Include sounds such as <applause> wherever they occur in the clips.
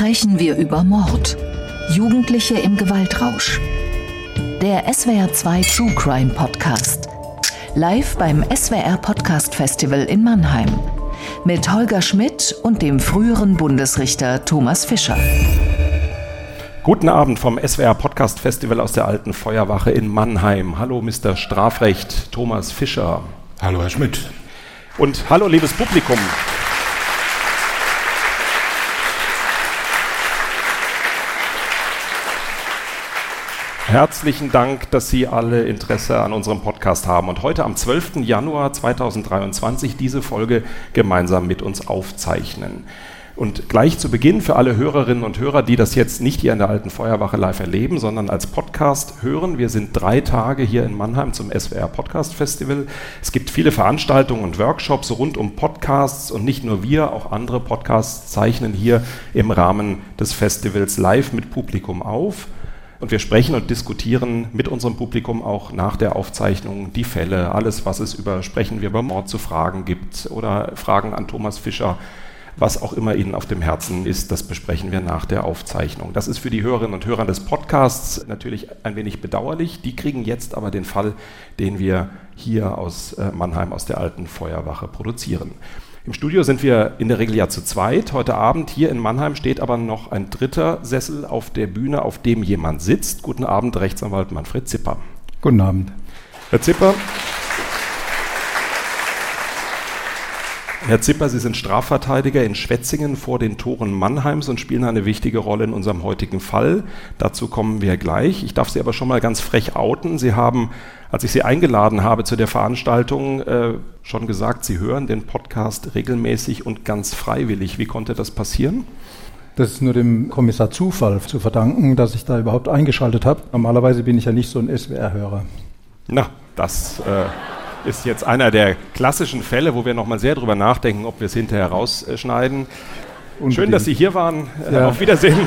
sprechen wir über Mord. Jugendliche im Gewaltrausch. Der SWR 2 True Crime Podcast. Live beim SWR Podcast Festival in Mannheim. Mit Holger Schmidt und dem früheren Bundesrichter Thomas Fischer. Guten Abend vom SWR Podcast Festival aus der alten Feuerwache in Mannheim. Hallo Mr. Strafrecht Thomas Fischer. Hallo Herr Schmidt. Und hallo liebes Publikum. Herzlichen Dank, dass Sie alle Interesse an unserem Podcast haben und heute am 12. Januar 2023 diese Folge gemeinsam mit uns aufzeichnen. Und gleich zu Beginn für alle Hörerinnen und Hörer, die das jetzt nicht hier in der alten Feuerwache live erleben, sondern als Podcast hören. Wir sind drei Tage hier in Mannheim zum SWR Podcast Festival. Es gibt viele Veranstaltungen und Workshops rund um Podcasts und nicht nur wir, auch andere Podcasts zeichnen hier im Rahmen des Festivals live mit Publikum auf. Und wir sprechen und diskutieren mit unserem Publikum auch nach der Aufzeichnung die Fälle, alles, was es über Sprechen wir über Mord zu fragen gibt oder Fragen an Thomas Fischer, was auch immer Ihnen auf dem Herzen ist, das besprechen wir nach der Aufzeichnung. Das ist für die Hörerinnen und Hörer des Podcasts natürlich ein wenig bedauerlich. Die kriegen jetzt aber den Fall, den wir hier aus äh, Mannheim aus der alten Feuerwache produzieren. Im Studio sind wir in der Regel ja zu zweit. Heute Abend hier in Mannheim steht aber noch ein dritter Sessel auf der Bühne, auf dem jemand sitzt. Guten Abend, Rechtsanwalt Manfred Zipper. Guten Abend. Herr Zipper, Herr Zipper, Sie sind Strafverteidiger in Schwetzingen vor den Toren Mannheims und spielen eine wichtige Rolle in unserem heutigen Fall. Dazu kommen wir gleich. Ich darf Sie aber schon mal ganz frech outen. Sie haben, als ich Sie eingeladen habe zu der Veranstaltung, äh, schon gesagt, Sie hören den Podcast regelmäßig und ganz freiwillig. Wie konnte das passieren? Das ist nur dem Kommissar Zufall zu verdanken, dass ich da überhaupt eingeschaltet habe. Normalerweise bin ich ja nicht so ein SWR-Hörer. Na, das. Äh ist jetzt einer der klassischen Fälle, wo wir nochmal sehr drüber nachdenken, ob wir es hinterher rausschneiden. Unbedingt. Schön, dass Sie hier waren. Ja. Auf Wiedersehen.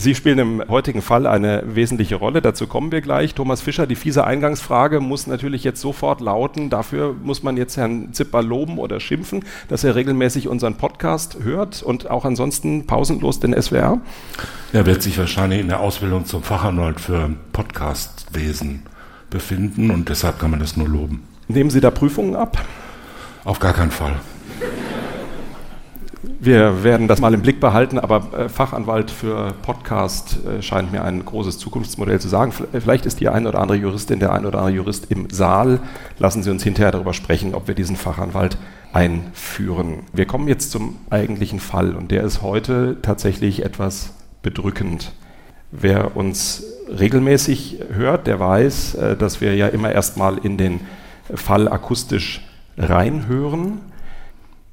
Sie spielen im heutigen Fall eine wesentliche Rolle, dazu kommen wir gleich. Thomas Fischer, die fiese Eingangsfrage muss natürlich jetzt sofort lauten. Dafür muss man jetzt Herrn Zipper loben oder schimpfen, dass er regelmäßig unseren Podcast hört und auch ansonsten pausenlos den SWR. Er wird sich wahrscheinlich in der Ausbildung zum Fachanwalt für Podcastwesen befinden und deshalb kann man das nur loben. Nehmen Sie da Prüfungen ab? Auf gar keinen Fall. Wir werden das mal im Blick behalten, aber äh, Fachanwalt für Podcast äh, scheint mir ein großes Zukunftsmodell zu sagen. Vielleicht ist die eine oder andere Juristin, der eine oder andere Jurist im Saal. Lassen Sie uns hinterher darüber sprechen, ob wir diesen Fachanwalt einführen. Wir kommen jetzt zum eigentlichen Fall und der ist heute tatsächlich etwas bedrückend. Wer uns regelmäßig hört, der weiß, äh, dass wir ja immer erstmal in den Fall akustisch reinhören.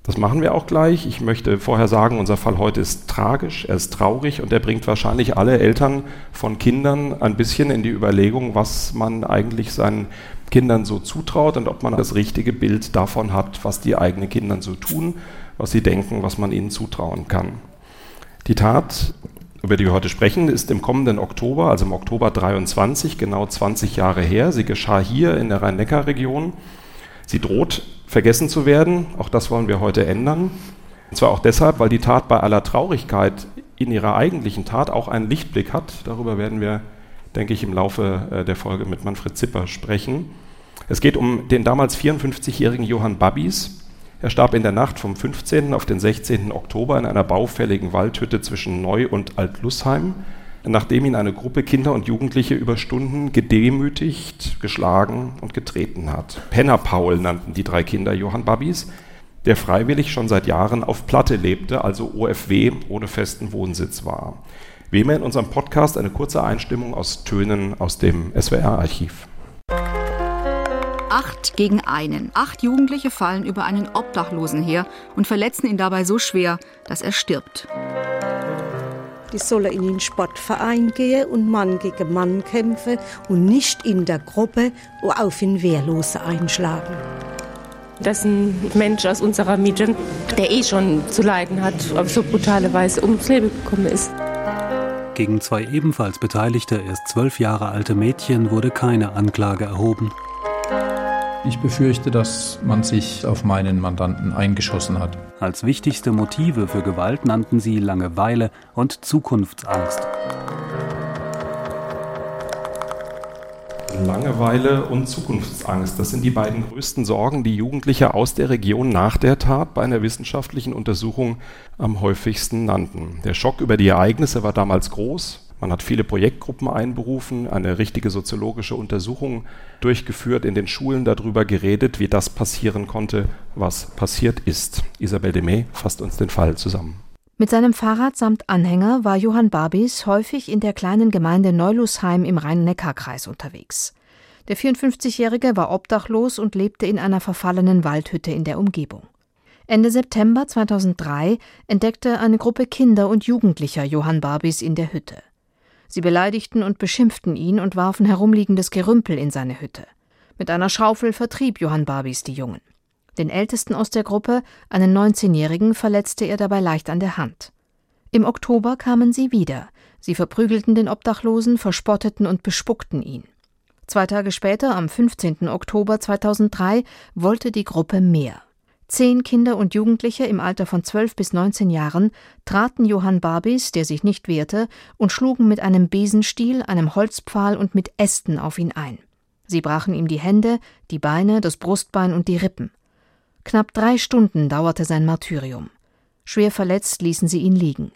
Das machen wir auch gleich. Ich möchte vorher sagen, unser Fall heute ist tragisch, er ist traurig und er bringt wahrscheinlich alle Eltern von Kindern ein bisschen in die Überlegung, was man eigentlich seinen Kindern so zutraut und ob man das richtige Bild davon hat, was die eigenen Kinder so tun, was sie denken, was man ihnen zutrauen kann. Die Tat über die wir heute sprechen, ist im kommenden Oktober, also im Oktober 23, genau 20 Jahre her. Sie geschah hier in der Rhein-Neckar-Region. Sie droht vergessen zu werden. Auch das wollen wir heute ändern. Und zwar auch deshalb, weil die Tat bei aller Traurigkeit in ihrer eigentlichen Tat auch einen Lichtblick hat. Darüber werden wir, denke ich, im Laufe äh, der Folge mit Manfred Zipper sprechen. Es geht um den damals 54-jährigen Johann Babis, er starb in der Nacht vom 15. auf den 16. Oktober in einer baufälligen Waldhütte zwischen Neu- und Altlussheim, nachdem ihn eine Gruppe Kinder und Jugendliche über Stunden gedemütigt, geschlagen und getreten hat. Penner Paul nannten die drei Kinder Johann Babis, der freiwillig schon seit Jahren auf Platte lebte, also OFW ohne festen Wohnsitz war. Wie immer in unserem Podcast eine kurze Einstimmung aus Tönen aus dem SWR-Archiv. Acht gegen einen. Acht Jugendliche fallen über einen Obdachlosen her und verletzen ihn dabei so schwer, dass er stirbt. Die sollen in den Sportverein gehen und Mann gegen Mann kämpfen und nicht in der Gruppe auf den Wehrlose einschlagen. Das ist ein Mensch aus unserer Miete, der eh schon zu leiden hat, auf so brutale Weise ums Leben gekommen ist. Gegen zwei ebenfalls beteiligte, erst zwölf Jahre alte Mädchen wurde keine Anklage erhoben. Ich befürchte, dass man sich auf meinen Mandanten eingeschossen hat. Als wichtigste Motive für Gewalt nannten sie Langeweile und Zukunftsangst. Langeweile und Zukunftsangst. Das sind die beiden größten Sorgen, die Jugendliche aus der Region nach der Tat bei einer wissenschaftlichen Untersuchung am häufigsten nannten. Der Schock über die Ereignisse war damals groß. Man hat viele Projektgruppen einberufen, eine richtige soziologische Untersuchung durchgeführt, in den Schulen darüber geredet, wie das passieren konnte, was passiert ist. Isabel Demey fasst uns den Fall zusammen. Mit seinem Fahrrad samt Anhänger war Johann Barbis häufig in der kleinen Gemeinde Neulusheim im Rhein-Neckar-Kreis unterwegs. Der 54-Jährige war obdachlos und lebte in einer verfallenen Waldhütte in der Umgebung. Ende September 2003 entdeckte eine Gruppe Kinder und Jugendlicher Johann Barbis in der Hütte. Sie beleidigten und beschimpften ihn und warfen herumliegendes Gerümpel in seine Hütte. Mit einer Schaufel vertrieb Johann Barbis die Jungen. Den ältesten aus der Gruppe, einen 19-Jährigen, verletzte er dabei leicht an der Hand. Im Oktober kamen sie wieder. Sie verprügelten den Obdachlosen, verspotteten und bespuckten ihn. Zwei Tage später, am 15. Oktober 2003, wollte die Gruppe mehr. Zehn Kinder und Jugendliche im Alter von 12 bis 19 Jahren traten Johann Barbis, der sich nicht wehrte, und schlugen mit einem Besenstiel, einem Holzpfahl und mit Ästen auf ihn ein. Sie brachen ihm die Hände, die Beine, das Brustbein und die Rippen. Knapp drei Stunden dauerte sein Martyrium. Schwer verletzt ließen sie ihn liegen.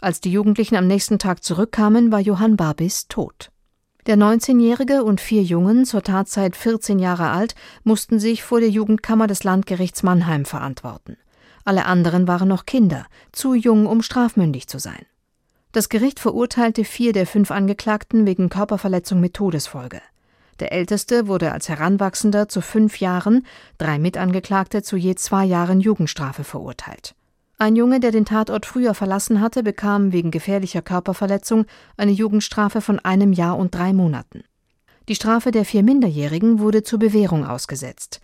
Als die Jugendlichen am nächsten Tag zurückkamen, war Johann Barbis tot. Der 19-Jährige und vier Jungen, zur Tatzeit 14 Jahre alt, mussten sich vor der Jugendkammer des Landgerichts Mannheim verantworten. Alle anderen waren noch Kinder, zu jung, um strafmündig zu sein. Das Gericht verurteilte vier der fünf Angeklagten wegen Körperverletzung mit Todesfolge. Der Älteste wurde als Heranwachsender zu fünf Jahren, drei Mitangeklagte zu je zwei Jahren Jugendstrafe verurteilt. Ein Junge, der den Tatort früher verlassen hatte, bekam wegen gefährlicher Körperverletzung eine Jugendstrafe von einem Jahr und drei Monaten. Die Strafe der vier Minderjährigen wurde zur Bewährung ausgesetzt.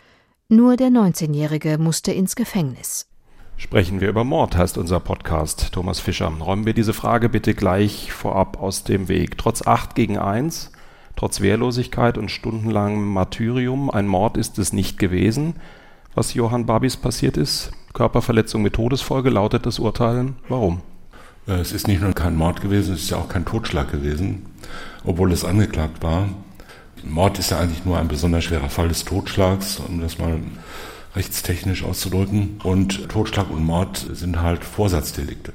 Nur der 19-Jährige musste ins Gefängnis. Sprechen wir über Mord, heißt unser Podcast. Thomas Fischer, räumen wir diese Frage bitte gleich vorab aus dem Weg. Trotz 8 gegen 1 Trotz Wehrlosigkeit und stundenlangem Martyrium, ein Mord ist es nicht gewesen, was Johann Babis passiert ist. Körperverletzung mit Todesfolge lautet das Urteil. Warum? Äh, es ist nicht nur kein Mord gewesen, es ist ja auch kein Totschlag gewesen, obwohl es angeklagt war. Mord ist ja eigentlich nur ein besonders schwerer Fall des Totschlags, um das mal rechtstechnisch auszudrücken. Und Totschlag und Mord sind halt Vorsatzdelikte.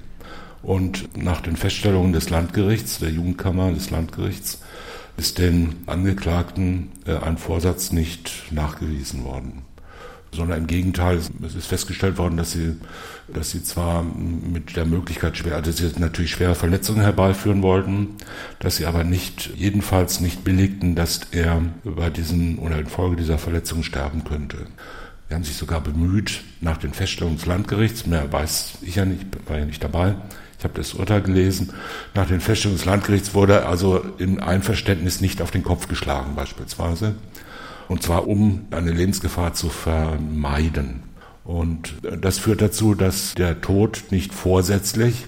Und nach den Feststellungen des Landgerichts, der Jugendkammer des Landgerichts, ist den Angeklagten äh, ein Vorsatz nicht nachgewiesen worden. Sondern im Gegenteil, es ist festgestellt worden, dass sie, dass sie zwar mit der Möglichkeit schwer, dass sie natürlich schwere Verletzungen herbeiführen wollten, dass sie aber nicht, jedenfalls nicht billigten, dass er bei diesen oder infolge dieser Verletzung sterben könnte. Sie haben sich sogar bemüht, nach den Feststellungen des Landgerichts, mehr weiß ich ja nicht, war ja nicht dabei, ich habe das Urteil gelesen. Nach den Feststellungen des Landgerichts wurde also im Einverständnis nicht auf den Kopf geschlagen beispielsweise. Und zwar um eine Lebensgefahr zu vermeiden. Und das führt dazu, dass der Tod nicht vorsätzlich,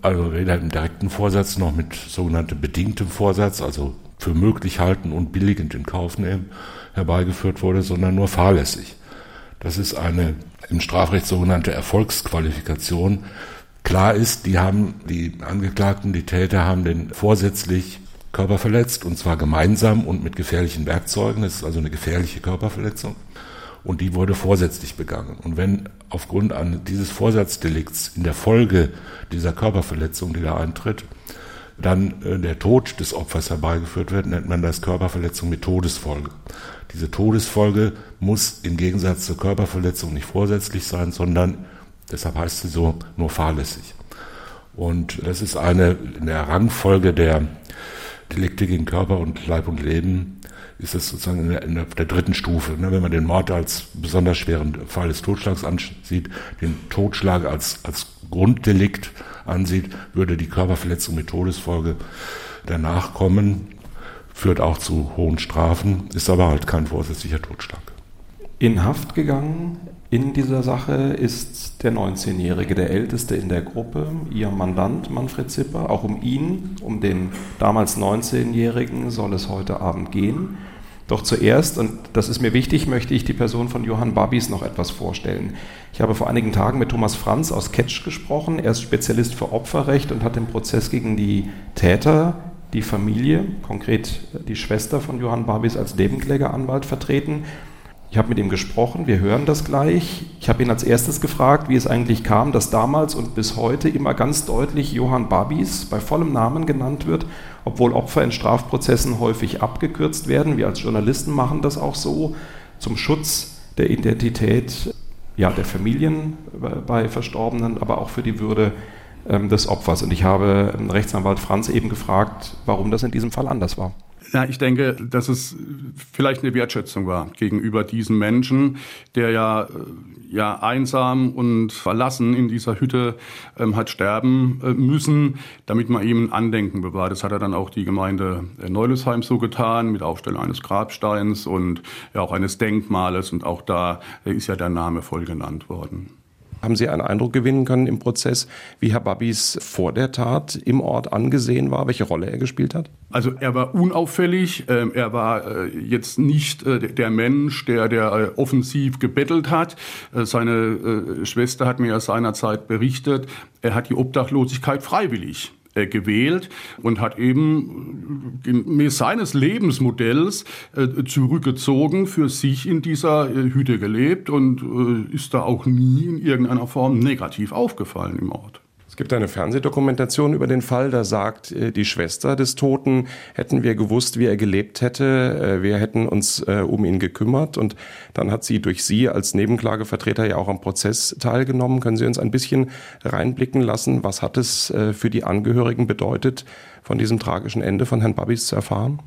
also weder im direkten Vorsatz noch mit sogenanntem bedingtem Vorsatz, also für möglich halten und billigend in Kauf nehmen, herbeigeführt wurde, sondern nur fahrlässig. Das ist eine im Strafrecht sogenannte Erfolgsqualifikation, Klar ist, die haben, die Angeklagten, die Täter haben den vorsätzlich Körper verletzt und zwar gemeinsam und mit gefährlichen Werkzeugen. Das ist also eine gefährliche Körperverletzung und die wurde vorsätzlich begangen. Und wenn aufgrund dieses Vorsatzdelikts in der Folge dieser Körperverletzung, die da eintritt, dann äh, der Tod des Opfers herbeigeführt wird, nennt man das Körperverletzung mit Todesfolge. Diese Todesfolge muss im Gegensatz zur Körperverletzung nicht vorsätzlich sein, sondern Deshalb heißt sie so nur fahrlässig. Und das ist eine in der Rangfolge der Delikte gegen Körper und Leib und Leben ist es sozusagen in der, in der dritten Stufe. Ne? Wenn man den Mord als besonders schweren Fall des Totschlags ansieht, den Totschlag als, als Grunddelikt ansieht, würde die Körperverletzung mit Todesfolge danach kommen, führt auch zu hohen Strafen, ist aber halt kein vorsätzlicher Totschlag. In Haft gegangen in dieser Sache ist der 19-Jährige, der älteste in der Gruppe, ihr Mandant Manfred Zipper. Auch um ihn, um den damals 19-Jährigen, soll es heute Abend gehen. Doch zuerst, und das ist mir wichtig, möchte ich die Person von Johann Babis noch etwas vorstellen. Ich habe vor einigen Tagen mit Thomas Franz aus Ketsch gesprochen. Er ist Spezialist für Opferrecht und hat den Prozess gegen die Täter, die Familie, konkret die Schwester von Johann Babis als Nebenklägeranwalt vertreten. Ich habe mit ihm gesprochen, wir hören das gleich. Ich habe ihn als erstes gefragt, wie es eigentlich kam, dass damals und bis heute immer ganz deutlich Johann Babis bei vollem Namen genannt wird, obwohl Opfer in Strafprozessen häufig abgekürzt werden. Wir als Journalisten machen das auch so zum Schutz der Identität ja, der Familien bei Verstorbenen, aber auch für die Würde ähm, des Opfers. Und ich habe Rechtsanwalt Franz eben gefragt, warum das in diesem Fall anders war. Ja, ich denke, dass es vielleicht eine Wertschätzung war gegenüber diesem Menschen, der ja, äh, ja einsam und verlassen in dieser Hütte ähm, hat sterben äh, müssen, damit man ihm ein Andenken bewahrt. Das hat er dann auch die Gemeinde äh, Neulusheim so getan, mit Aufstellung eines Grabsteins und ja auch eines Denkmales. Und auch da ist ja der Name voll genannt worden. Haben Sie einen Eindruck gewinnen können im Prozess, wie Herr Babis vor der Tat im Ort angesehen war, welche Rolle er gespielt hat? Also er war unauffällig, äh, er war äh, jetzt nicht äh, der Mensch, der, der äh, offensiv gebettelt hat. Seine Schwester hat mir ja seinerzeit berichtet, er hat die Obdachlosigkeit freiwillig äh, gewählt und hat eben gemäß seines Lebensmodells äh, zurückgezogen für sich in dieser äh, Hütte gelebt und ist da auch nie in irgendeiner Form negativ aufgefallen im Ort. Es gibt eine Fernsehdokumentation über den Fall, da sagt äh, die Schwester des Toten, hätten wir gewusst, wie er gelebt hätte, äh, wir hätten uns äh, um ihn gekümmert. Und dann hat sie durch Sie als Nebenklagevertreter ja auch am Prozess teilgenommen. Können Sie uns ein bisschen reinblicken lassen, was hat es für die Angehörigen bedeutet, von diesem tragischen Ende von Herrn Babis zu erfahren?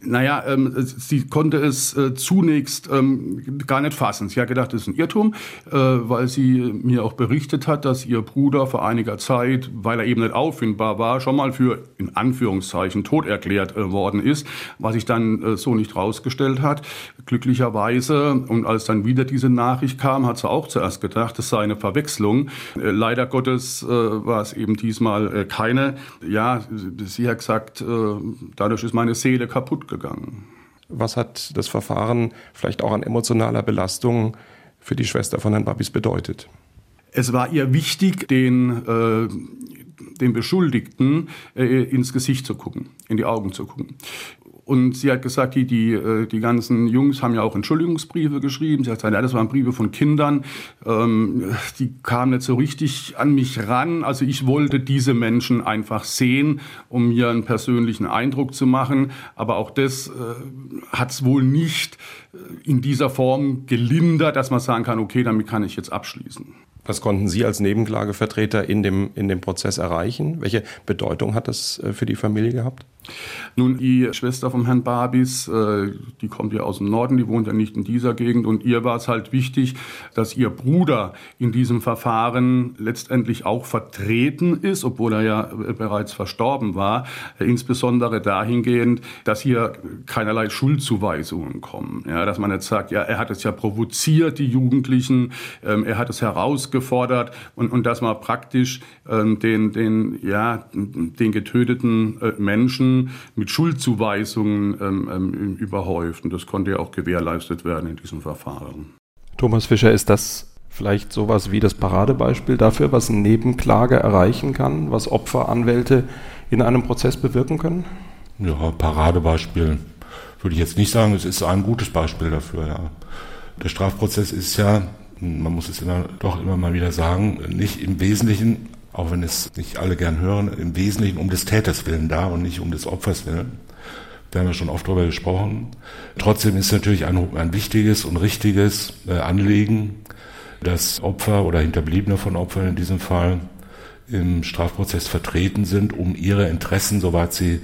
Naja, ähm, sie konnte es äh, zunächst ähm, gar nicht fassen. Sie hat gedacht, das ist ein Irrtum, äh, weil sie mir auch berichtet hat, dass ihr Bruder vor einiger Zeit, weil er eben nicht auffindbar war, schon mal für in Anführungszeichen tot erklärt äh, worden ist, was sich dann äh, so nicht rausgestellt hat. Glücklicherweise, und als dann wieder diese Nachricht kam, hat sie auch zuerst gedacht, es sei eine Verwechslung. Äh, leider Gottes äh, war es eben diesmal keine. Ja, sie hat gesagt, dadurch ist meine Seele kaputt kaputt gegangen. Was hat das Verfahren vielleicht auch an emotionaler Belastung für die Schwester von Herrn Babis bedeutet? Es war ihr wichtig, den, äh, den Beschuldigten äh, ins Gesicht zu gucken, in die Augen zu gucken. Und sie hat gesagt, die, die, äh, die ganzen Jungs haben ja auch Entschuldigungsbriefe geschrieben. Sie hat gesagt, ja, das waren Briefe von Kindern. Ähm, die kamen nicht so richtig an mich ran. Also ich wollte diese Menschen einfach sehen, um mir einen persönlichen Eindruck zu machen. Aber auch das äh, hat es wohl nicht äh, in dieser Form gelindert, dass man sagen kann, okay, damit kann ich jetzt abschließen. Was konnten Sie als Nebenklagevertreter in dem, in dem Prozess erreichen? Welche Bedeutung hat das für die Familie gehabt? Nun, die Schwester vom Herrn Babis, äh, die kommt ja aus dem Norden, die wohnt ja nicht in dieser Gegend und ihr war es halt wichtig, dass ihr Bruder in diesem Verfahren letztendlich auch vertreten ist, obwohl er ja äh, bereits verstorben war, äh, insbesondere dahingehend, dass hier keinerlei Schuldzuweisungen kommen. Ja, dass man jetzt sagt, ja, er hat es ja provoziert, die Jugendlichen, ähm, er hat es herausgefordert und, und dass man praktisch ähm, den, den, ja, den getöteten Menschen mit Schuldzuweisungen ähm, ähm, überhäuft. Und das konnte ja auch gewährleistet werden in diesem Verfahren. Thomas Fischer, ist das vielleicht sowas wie das Paradebeispiel dafür, was eine Nebenklage erreichen kann, was Opfer, Anwälte in einem Prozess bewirken können? Ja, Paradebeispiel würde ich jetzt nicht sagen, es ist ein gutes Beispiel dafür. Ja. Der Strafprozess ist ja, man muss es immer, doch immer mal wieder sagen, nicht im Wesentlichen auch wenn es nicht alle gern hören, im Wesentlichen um des Täters willen da und nicht um des Opfers willen. Da haben wir schon oft darüber gesprochen. Trotzdem ist natürlich ein, ein wichtiges und richtiges äh, Anliegen, dass Opfer oder Hinterbliebene von Opfern in diesem Fall im Strafprozess vertreten sind, um ihre Interessen, soweit sie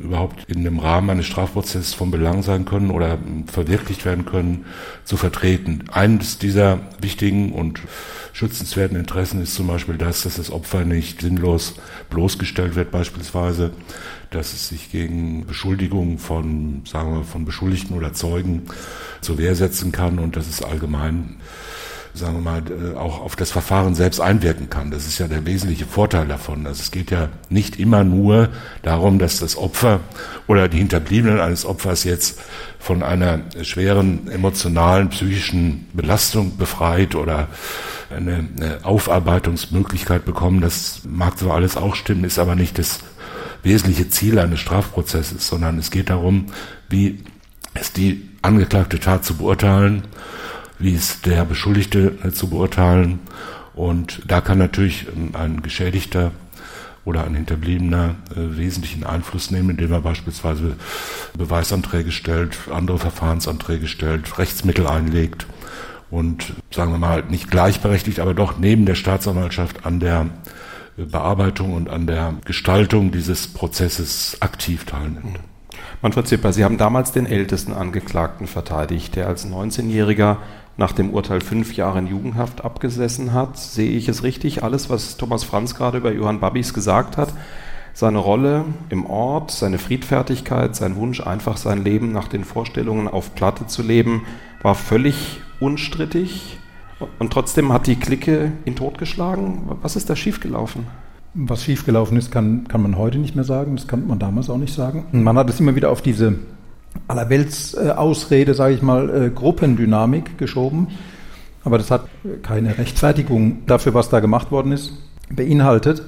überhaupt in dem Rahmen eines Strafprozesses von Belang sein können oder verwirklicht werden können, zu vertreten. Eines dieser wichtigen und schützenswerten Interessen ist zum Beispiel das, dass das Opfer nicht sinnlos bloßgestellt wird, beispielsweise, dass es sich gegen Beschuldigungen von, sagen wir, von Beschuldigten oder Zeugen zur Wehr setzen kann und dass es allgemein sagen wir mal, äh, auch auf das Verfahren selbst einwirken kann. Das ist ja der wesentliche Vorteil davon. Also es geht ja nicht immer nur darum, dass das Opfer oder die Hinterbliebenen eines Opfers jetzt von einer schweren emotionalen, psychischen Belastung befreit oder eine, Aufarbeitungsmöglichkeit bekommen. Das mag zwar alles auch stimmen, ist aber nicht das wesentliche Ziel eines Strafprozesses, sondern es geht darum, wie ist die angeklagte Tat zu beurteilen, wie ist der Beschuldigte äh, zu beurteilen. Und da kann natürlich ein Geschädigter oder ein Hinterbliebener äh, wesentlichen Einfluss nehmen, indem er beispielsweise Beweisanträge stellt, andere Verfahrensanträge stellt, Rechtsmittel einlegt und sagen wir mal nicht gleichberechtigt, aber doch neben der Staatsanwaltschaft an der Bearbeitung und an der Gestaltung dieses Prozesses aktiv teilnimmt. Manfred Zipper, Sie haben damals den ältesten Angeklagten verteidigt, der als 19-Jähriger nach dem Urteil fünf Jahre in Jugendhaft abgesessen hat. Sehe ich es richtig? Alles, was Thomas Franz gerade über Johann Babis gesagt hat, seine Rolle im Ort, seine Friedfertigkeit, sein Wunsch, einfach sein Leben nach den Vorstellungen auf Platte zu leben, war völlig unstrittig. Und trotzdem hat die Clique ihn totgeschlagen. Was ist da schiefgelaufen? Was schiefgelaufen ist, kann, kann man heute nicht mehr sagen. Das kann man damals auch nicht sagen. Man hat es immer wieder auf diese Allerwelts-Ausrede, sage ich mal, äh, Gruppendynamik geschoben. Aber das hat keine Rechtfertigung dafür, was da gemacht worden ist, beinhaltet.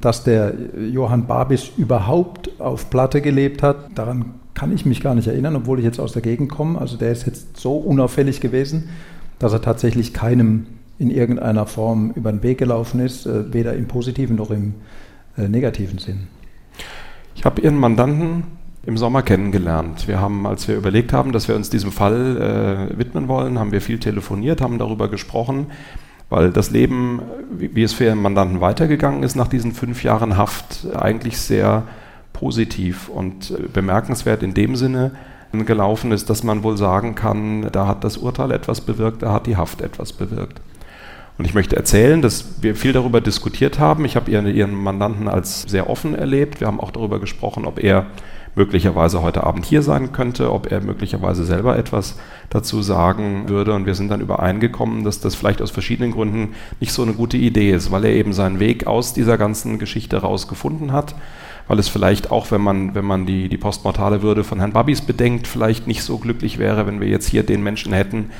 Dass der Johann Babis überhaupt auf Platte gelebt hat, daran kann ich mich gar nicht erinnern, obwohl ich jetzt aus der Gegend komme. Also der ist jetzt so unauffällig gewesen, dass er tatsächlich keinem in irgendeiner Form über den Weg gelaufen ist, äh, weder im positiven noch im äh, negativen Sinn. Ich habe Ihren Mandanten im Sommer kennengelernt. Wir haben, als wir überlegt haben, dass wir uns diesem Fall äh, widmen wollen, haben wir viel telefoniert, haben darüber gesprochen, weil das Leben, wie, es für Ihren Mandanten weitergegangen ist nach diesen fünf Jahren Haft, eigentlich sehr positiv und äh, bemerkenswert in dem Sinne, gelaufen ist, dass man wohl sagen kann, da hat das Urteil etwas bewirkt, da hat die Haft etwas bewirkt. Und ich möchte erzählen, dass wir viel darüber diskutiert haben. Ich habe Ihren Mandanten als sehr offen erlebt. Wir haben auch darüber gesprochen, ob er möglicherweise heute Abend hier sein könnte, ob er möglicherweise selber etwas dazu sagen würde. Und wir sind dann übereingekommen, dass das vielleicht aus verschiedenen Gründen nicht so eine gute Idee ist, weil er eben seinen Weg aus dieser ganzen Geschichte rausgefunden hat weil es vielleicht auch, wenn man, wenn man die, die postmortale Würde von Herrn Babis bedenkt, vielleicht nicht so glücklich wäre, wenn wir jetzt hier den Menschen hätten,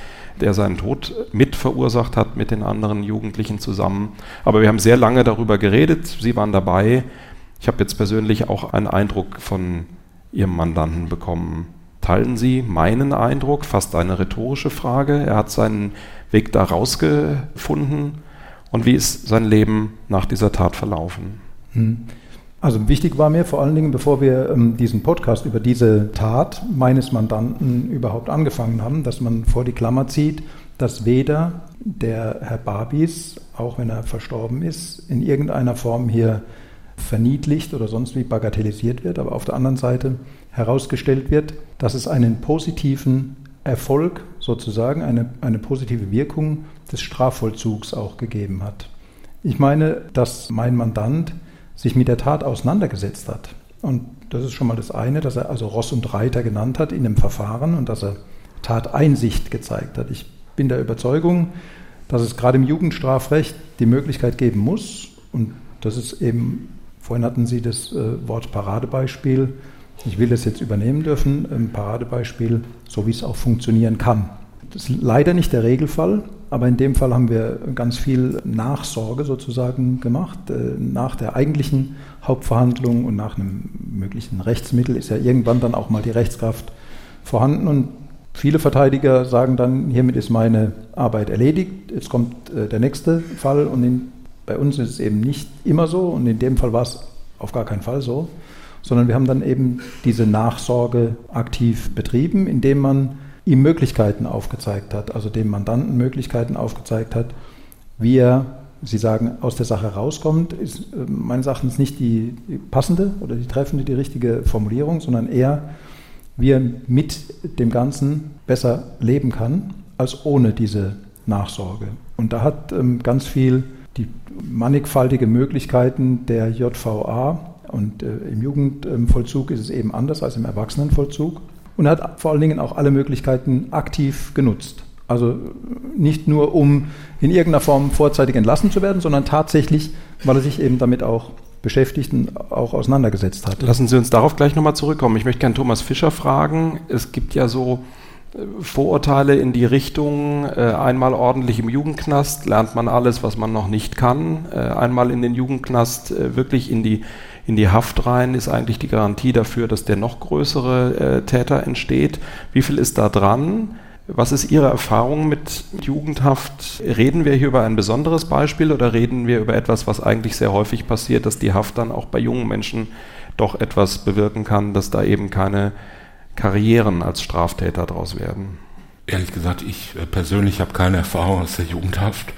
der seinen Tod mit verursacht hat mit den anderen Jugendlichen zusammen. Aber wir haben sehr lange darüber geredet, Sie waren dabei. Ich habe jetzt persönlich auch einen Eindruck von Ihrem Mandanten bekommen. Teilen Sie meinen Eindruck? Fast eine rhetorische Frage. Er hat seinen Weg da rausgefunden. Und wie ist sein Leben nach dieser Tat verlaufen? Hm. Also wichtig war mir vor allen Dingen, bevor wir ähm, diesen Podcast über diese Tat meines Mandanten überhaupt angefangen haben, dass man vor die Klammer zieht, dass weder der Herr Babis, auch wenn er verstorben ist, in irgendeiner Form hier verniedlicht oder sonst wie bagatellisiert wird, aber auf der anderen Seite herausgestellt wird, dass es einen positiven Erfolg sozusagen, eine, eine positive Wirkung des Strafvollzugs auch gegeben hat. Ich meine, dass mein Mandant sich mit der Tat auseinandergesetzt hat. Und das ist schon mal das eine, dass er also Ross und Reiter genannt hat in dem Verfahren und dass er Tateinsicht gezeigt hat. Ich bin der Überzeugung, dass es gerade im Jugendstrafrecht die Möglichkeit geben muss, und das ist eben, vorhin hatten Sie das äh, Wort Paradebeispiel, ich will das jetzt übernehmen dürfen, ein Paradebeispiel, so wie es auch funktionieren kann. Das ist leider nicht der Regelfall, aber in dem Fall haben wir ganz viel Nachsorge sozusagen gemacht. Äh, nach der eigentlichen Hauptverhandlung und nach einem möglichen Rechtsmittel ist ja irgendwann dann auch mal die Rechtskraft vorhanden. Und viele Verteidiger sagen dann, hiermit ist meine Arbeit erledigt, jetzt kommt äh, der nächste Fall. Und in, bei uns ist es eben nicht immer so und in dem Fall war es auf gar keinen Fall so, sondern wir haben dann eben diese Nachsorge aktiv betrieben, indem man ihm Möglichkeiten aufgezeigt hat, also dem Mandanten Möglichkeiten aufgezeigt hat, wie er, Sie sagen, aus der Sache rauskommt, ist äh, meines Erachtens nicht die passende oder die treffende, die richtige Formulierung, sondern eher, wie er mit dem Ganzen besser leben kann, als ohne diese Nachsorge. Und da hat ähm, ganz viel die mannigfaltige Möglichkeiten der JVA und äh, im Jugendvollzug ist es eben anders als im Erwachsenenvollzug und hat vor allen Dingen auch alle Möglichkeiten aktiv genutzt. Also nicht nur, um in irgendeiner Form vorzeitig entlassen zu werden, sondern tatsächlich, weil er sich eben damit auch beschäftigt und auch auseinandergesetzt hat. Lassen Sie uns darauf gleich nochmal zurückkommen. Ich möchte gerne Thomas Fischer fragen. Es gibt ja so äh, Vorurteile in die Richtung, äh, einmal ordentlich im Jugendknast lernt man alles, was man noch nicht kann. Äh, einmal in den Jugendknast wirklich in die, in die Haft rein ist eigentlich die Garantie dafür, dass der noch größere Täter entsteht. Wie viel ist da dran? Was ist Ihre Erfahrung mit Jugendhaft? Reden wir hier über ein besonderes Beispiel oder reden wir über etwas, was eigentlich sehr häufig passiert, dass die Haft dann auch bei jungen Menschen doch etwas bewirken kann, dass da eben keine Karrieren als Straftäter daraus werden? Ehrlich gesagt, ich äh, persönlich habe keine Erfahrung aus der Jugendhaft.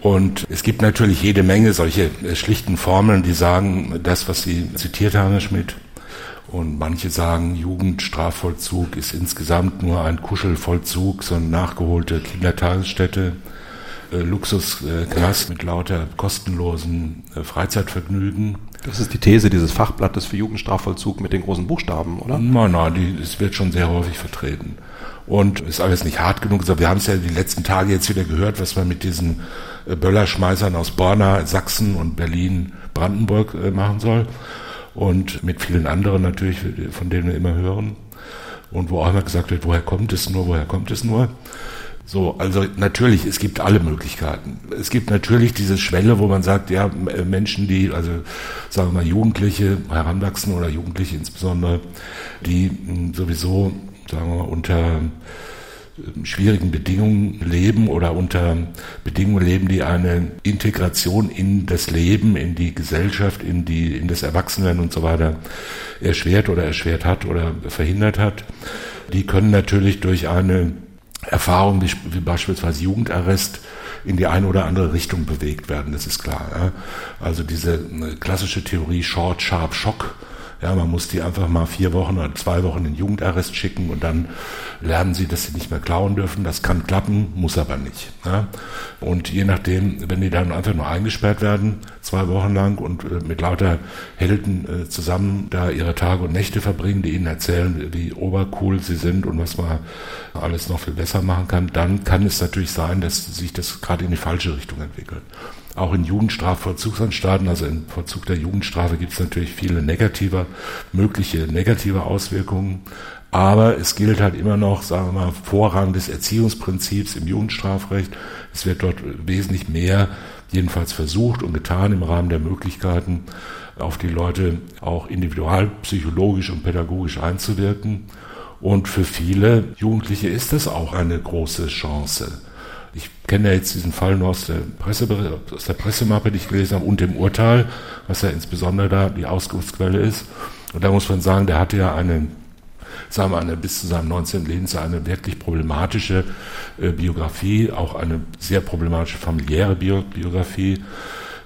Und es gibt natürlich jede Menge solche äh, schlichten Formeln, die sagen, das, was Sie zitiert haben, Herr Schmidt, und manche sagen, Jugendstrafvollzug ist insgesamt nur ein Kuschelvollzug, so eine nachgeholte Kindertagesstätte, äh, Luxusknast mit lauter kostenlosen Freizeitvergnügen. Das ist die These dieses Fachblattes für Jugendstrafvollzug mit den großen Buchstaben, oder? Nein, nein, es wird schon sehr häufig vertreten. Und ist alles nicht hart genug. Also wir haben es ja die letzten Tage jetzt wieder gehört, was man mit diesen äh, Böllerschmeißern aus Borna, Sachsen und Berlin, Brandenburg äh, machen soll und mit vielen anderen natürlich, von denen wir immer hören. Und wo auch immer gesagt wird, woher kommt es nur, woher kommt es nur. So, also natürlich, es gibt alle Möglichkeiten. Es gibt natürlich diese Schwelle, wo man sagt, ja, Menschen, die, also sagen wir mal Jugendliche, Heranwachsende oder Jugendliche insbesondere, die sowieso, sagen wir mal, unter schwierigen Bedingungen leben oder unter Bedingungen leben, die eine Integration in das Leben, in die Gesellschaft, in die, in das Erwachsenwerden und so weiter erschwert oder erschwert hat oder verhindert hat. Die können natürlich durch eine Erfahrung wie, wie beispielsweise Jugendarrest in die eine oder andere Richtung bewegt werden, das ist klar. Ja? Also diese äh, klassische Theorie Short, Sharp, Shock, ja, man muss die einfach mal vier Wochen oder zwei Wochen in Jugendarrest schicken und dann lernen sie, dass sie nicht mehr klauen dürfen. Das kann klappen, muss aber nicht. Ja. Und je nachdem, wenn die dann einfach nur eingesperrt werden, zwei Wochen lang und äh, mit lauter Helden äh, zusammen da ihre Tage und Nächte verbringen, die ihnen erzählen, wie obercool sie sind und was man alles noch viel besser machen kann, dann kann es natürlich sein, dass sich das gerade in die falsche Richtung entwickelt. Auch in Jugendstrafvollzugsanstalten, also im Vollzug der Jugendstrafe, gibt es natürlich viele negative, mögliche negative Auswirkungen. Aber es gilt halt immer noch, sagen wir mal, Vorrang des Erziehungsprinzips im Jugendstrafrecht. Es wird dort wesentlich mehr jedenfalls versucht und getan im Rahmen der Möglichkeiten, auf die Leute auch individual, psychologisch und pädagogisch einzuwirken. Und für viele Jugendliche ist das auch eine große Chance. Ich kenne ja jetzt diesen Fall nur aus der, Presse, aus der Pressemappe, die ich gelesen habe, und dem Urteil, was ja insbesondere da die Auskunftsquelle ist. Und da muss man sagen, der hatte ja eine, sagen wir, eine bis zu seinem 19. Lebensjahr eine wirklich problematische äh, Biografie, auch eine sehr problematische familiäre Bio, Biografie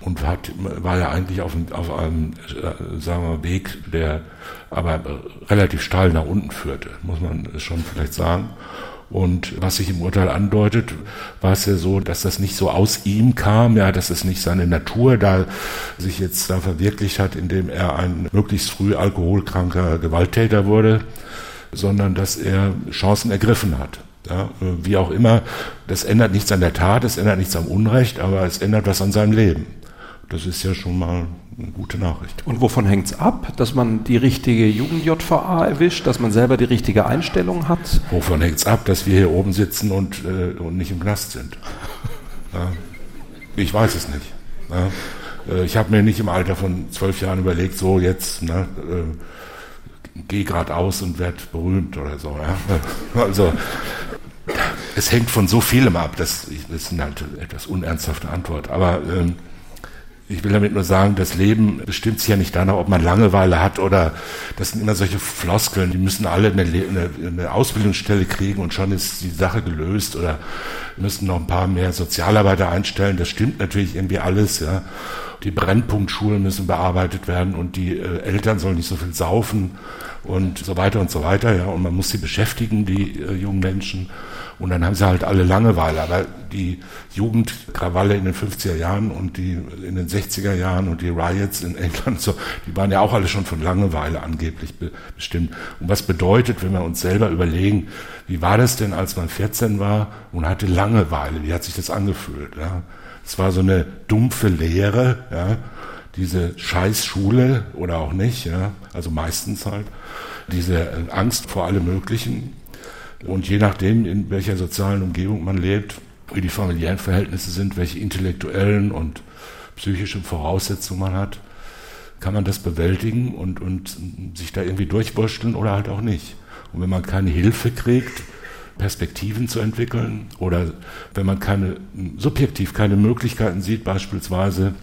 und hat, war ja eigentlich auf, auf einem, äh, sagen wir, Weg, der aber relativ steil nach unten führte, muss man schon vielleicht sagen. Und was sich im Urteil andeutet, war es ja so, dass das nicht so aus ihm kam, ja, dass es nicht seine Natur da sich jetzt da verwirklicht hat, indem er ein möglichst früh alkoholkranker Gewalttäter wurde, sondern dass er Chancen ergriffen hat. Ja, wie auch immer, das ändert nichts an der Tat, es ändert nichts am Unrecht, aber es ändert was an seinem Leben. Das ist ja schon mal eine gute Nachricht. Und wovon hängt es ab? Dass man die richtige Jugend-JVA erwischt, dass man selber die richtige Einstellung hat? Wovon hängt es ab, dass wir hier oben sitzen und, äh, und nicht im Knast sind? Ja. Ich weiß es nicht. Ja. Äh, ich habe mir nicht im Alter von zwölf Jahren überlegt, so jetzt ne, äh, geh aus und werd berühmt oder so. Ja. <laughs> Also es hängt von so vielem ab. Das, ist eine etwas unernsthafte Antwort. Aber ähm, ich will damit nur sagen, das Leben bestimmt sich ja nicht danach, ob man Langeweile hat oder das sind immer solche Floskeln, die müssen alle eine, eine, eine Ausbildungsstelle kriegen und schon ist die Sache gelöst oder müssen noch ein paar mehr Sozialarbeiter einstellen. Das stimmt natürlich irgendwie alles, ja. Die Brennpunktschulen müssen bearbeitet werden und die äh, Eltern sollen nicht so viel saufen und so weiter und so weiter. Ja, und man muss sie beschäftigen, die äh, jungen Menschen. Und dann haben sie halt alle Langeweile. Aber die Jugendkrawalle in den 50er Jahren und die in den 60er Jahren und die Riots in England, so, die waren ja auch alle schon von Langeweile angeblich be bestimmt. Und was bedeutet, wenn wir uns selber überlegen, wie war das denn, als man 14 war und hatte Langeweile? Wie hat sich das angefühlt? Ja? Es war so eine dumpfe Leere, ja? Diese Scheißschule oder auch nicht, ja? also meistens halt, diese Angst vor allem Möglichen. Und je nachdem, in welcher sozialen Umgebung man lebt, wie die familiären Verhältnisse sind, welche intellektuellen und psychischen Voraussetzungen man hat, kann man das bewältigen und, und sich da irgendwie durchwursteln oder halt auch nicht. Und wenn man keine Hilfe kriegt, Perspektiven zu entwickeln oder wenn man keine, subjektiv keine Möglichkeiten sieht, beispielsweise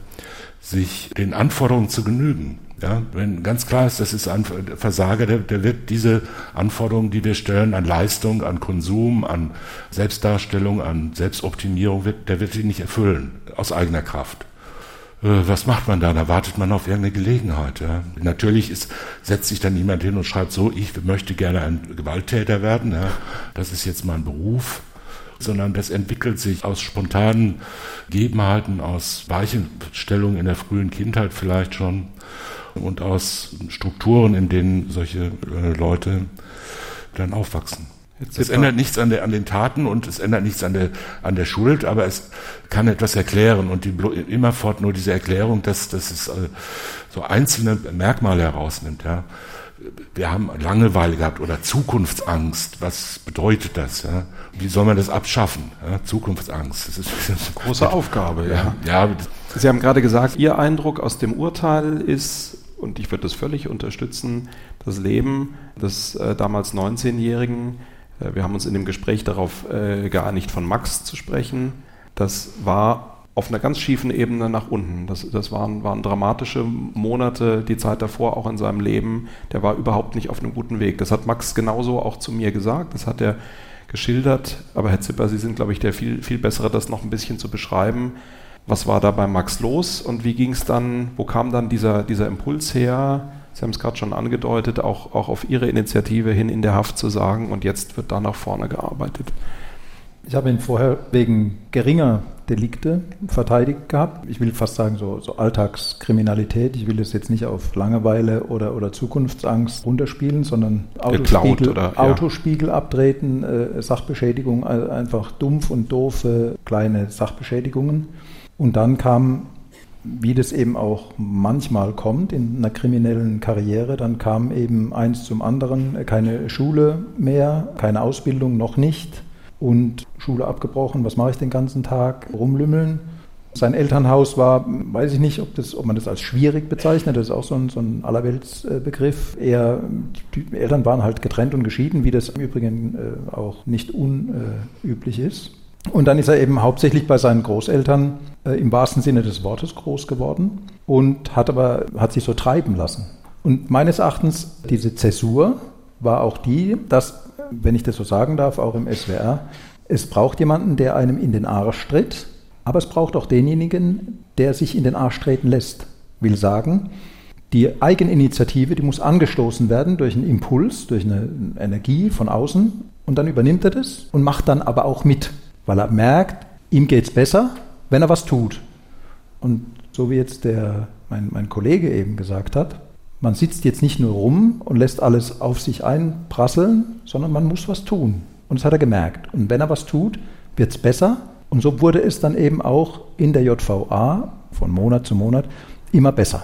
sich den Anforderungen zu genügen. Ja, wenn ganz klar ist, das ist ein Versager, der, der wird diese Anforderungen, die wir stellen an Leistung, an Konsum, an Selbstdarstellung, an Selbstoptimierung, wird, der wird sie nicht erfüllen aus eigener Kraft. Äh, was macht man da? Da wartet man auf irgendeine Gelegenheit. Ja. Natürlich ist, setzt sich dann niemand hin und schreibt so, ich möchte gerne ein Gewalttäter werden. Ja. Das ist jetzt mein Beruf. Sondern das entwickelt sich aus spontanen Gegebenheiten, aus Weichenstellungen in der frühen Kindheit vielleicht schon und aus Strukturen, in denen solche äh, Leute dann aufwachsen. Jetzt es ändert nichts an, der, an den Taten und es ändert nichts an der, an der Schuld, aber es kann etwas erklären und die, immerfort nur diese Erklärung, dass, dass es äh, so einzelne Merkmale herausnimmt. Ja. Wir haben Langeweile gehabt oder Zukunftsangst. Was bedeutet das? Ja? Wie soll man das abschaffen? Ja? Zukunftsangst. Das ist eine große Aufgabe. Ja. ja. Sie haben gerade gesagt, Ihr Eindruck aus dem Urteil ist, und ich würde das völlig unterstützen, das Leben des äh, damals 19-Jährigen äh, wir haben uns in dem Gespräch darauf äh, geeinigt, von Max zu sprechen. Das war auf einer ganz schiefen Ebene nach unten. Das, das waren, waren, dramatische Monate, die Zeit davor auch in seinem Leben. Der war überhaupt nicht auf einem guten Weg. Das hat Max genauso auch zu mir gesagt. Das hat er geschildert. Aber Herr Zipper, Sie sind, glaube ich, der viel, viel bessere, das noch ein bisschen zu beschreiben. Was war da bei Max los und wie ging es dann, wo kam dann dieser, dieser Impuls her? Sie haben es gerade schon angedeutet, auch, auch auf Ihre Initiative hin in der Haft zu sagen und jetzt wird da nach vorne gearbeitet. Ich habe ihn vorher wegen geringer Delikte verteidigt gehabt. Ich will fast sagen, so, so Alltagskriminalität. Ich will das jetzt nicht auf Langeweile oder, oder Zukunftsangst runterspielen, sondern Autospiegel, oder, ja. Autospiegel abtreten, äh, Sachbeschädigung, also einfach dumpf und doofe kleine Sachbeschädigungen. Und dann kam wie das eben auch manchmal kommt in einer kriminellen Karriere, dann kam eben eins zum anderen, keine Schule mehr, keine Ausbildung noch nicht und Schule abgebrochen, was mache ich den ganzen Tag? Rumlümmeln. Sein Elternhaus war, weiß ich nicht, ob, das, ob man das als schwierig bezeichnet, das ist auch so ein, so ein Allerweltsbegriff. Er, die Eltern waren halt getrennt und geschieden, wie das im Übrigen äh, auch nicht unüblich ist. Und dann ist er eben hauptsächlich bei seinen Großeltern äh, im wahrsten Sinne des Wortes groß geworden und hat aber hat sich so treiben lassen. Und meines Erachtens diese Zäsur war auch die, dass, wenn ich das so sagen darf, auch im SWR, es braucht jemanden, der einem in den Arsch tritt, aber es braucht auch denjenigen, der sich in den Arsch treten lässt. Will sagen, die Eigeninitiative, die muss angestoßen werden durch einen Impuls, durch eine Energie von außen und dann übernimmt er das und macht dann aber auch mit weil er merkt, ihm geht es besser, wenn er was tut. Und so wie jetzt der, mein, mein Kollege eben gesagt hat, man sitzt jetzt nicht nur rum und lässt alles auf sich einprasseln, sondern man muss was tun. Und das hat er gemerkt. Und wenn er was tut, wird es besser. Und so wurde es dann eben auch in der JVA von Monat zu Monat immer besser.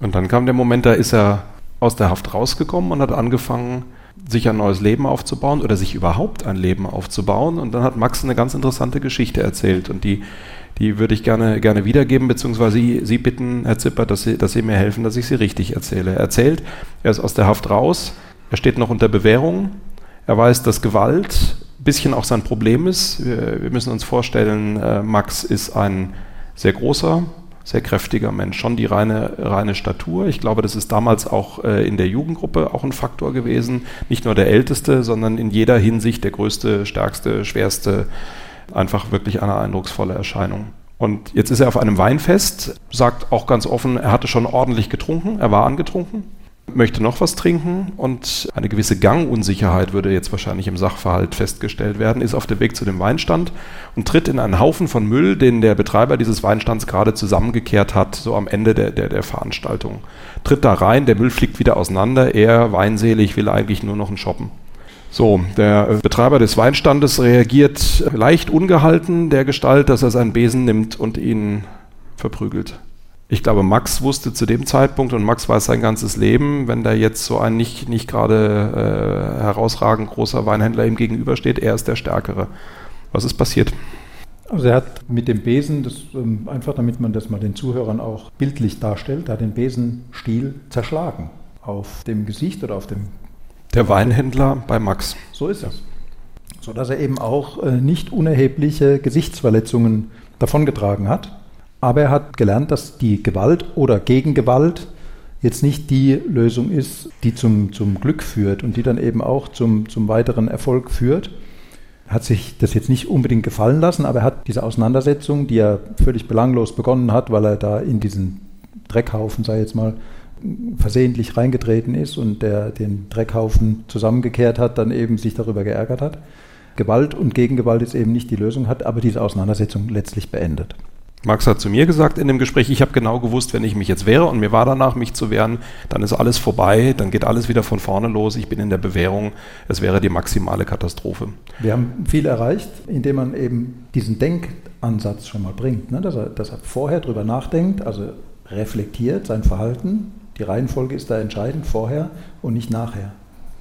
Und dann kam der Moment, da ist er aus der Haft rausgekommen und hat angefangen, sich ein neues Leben aufzubauen oder sich überhaupt ein Leben aufzubauen. Und dann hat Max eine ganz interessante Geschichte erzählt und die, die würde ich gerne, gerne wiedergeben, beziehungsweise Sie bitten, Herr Zipper, dass Sie, dass Sie mir helfen, dass ich sie richtig erzähle. Er erzählt, er ist aus der Haft raus, er steht noch unter Bewährung, er weiß, dass Gewalt ein bisschen auch sein Problem ist. Wir, wir müssen uns vorstellen, äh, Max ist ein sehr großer, sehr kräftiger Mensch, schon die reine, reine Statur. Ich glaube, das ist damals auch äh, in der Jugendgruppe auch ein Faktor gewesen. Nicht nur der Älteste, sondern in jeder Hinsicht der größte, stärkste, schwerste, einfach wirklich eine eindrucksvolle Erscheinung. Und jetzt ist er auf einem Weinfest, sagt auch ganz offen, er hatte schon ordentlich getrunken, er war angetrunken. möchte noch was trinken und eine gewisse Gangunsicherheit würde jetzt wahrscheinlich im Sachverhalt festgestellt werden, ist auf dem Weg zu dem Weinstand und tritt in einen Haufen von Müll, den der Betreiber dieses Weinstands gerade zusammengekehrt hat, so am Ende der, der, der Veranstaltung. Tritt da rein, der Müll fliegt wieder auseinander, er weinselig will eigentlich nur noch einen Shoppen. So, der Betreiber des Weinstandes reagiert leicht ungehalten der Gestalt, dass er seinen Besen nimmt und ihn verprügelt. Ich glaube, Max wusste zu dem Zeitpunkt und Max weiß sein ganzes Leben, wenn da jetzt so ein nicht, nicht gerade äh, herausragend großer Weinhändler ihm gegenübersteht, er ist der Stärkere. Was ist passiert? Also er hat mit dem Besen, das, ähm, einfach damit man das mal den Zuhörern auch bildlich darstellt, er hat den Besenstiel zerschlagen. Auf dem Gesicht oder auf dem... Der Weinhändler bei Max. So ist es. Sodass er eben auch äh, nicht unerhebliche Gesichtsverletzungen davongetragen hat. Aber er hat gelernt, dass die Gewalt oder Gegengewalt jetzt nicht die Lösung ist, die zum, zum Glück führt und die dann eben auch zum, zum weiteren Erfolg führt. Er hat sich das jetzt nicht unbedingt gefallen lassen, aber er hat diese Auseinandersetzung, die er völlig belanglos begonnen hat, weil er da in diesen Dreckhaufen, sei jetzt mal, versehentlich reingetreten ist und der den Dreckhaufen zusammengekehrt hat, dann eben sich darüber geärgert hat. Gewalt und Gegengewalt ist eben nicht die Lösung, hat aber diese Auseinandersetzung letztlich beendet. Max hat zu mir gesagt in dem Gespräch, ich habe genau gewusst, wenn ich mich jetzt wehre und mir war danach, mich zu wehren, dann ist alles vorbei, dann geht alles wieder von vorne los, ich bin in der Bewährung, es wäre die maximale Katastrophe. Wir haben viel erreicht, indem man eben diesen Denkansatz schon mal bringt, ne? dass, er, dass er vorher drüber nachdenkt, also reflektiert sein Verhalten, die Reihenfolge ist da entscheidend, vorher und nicht nachher.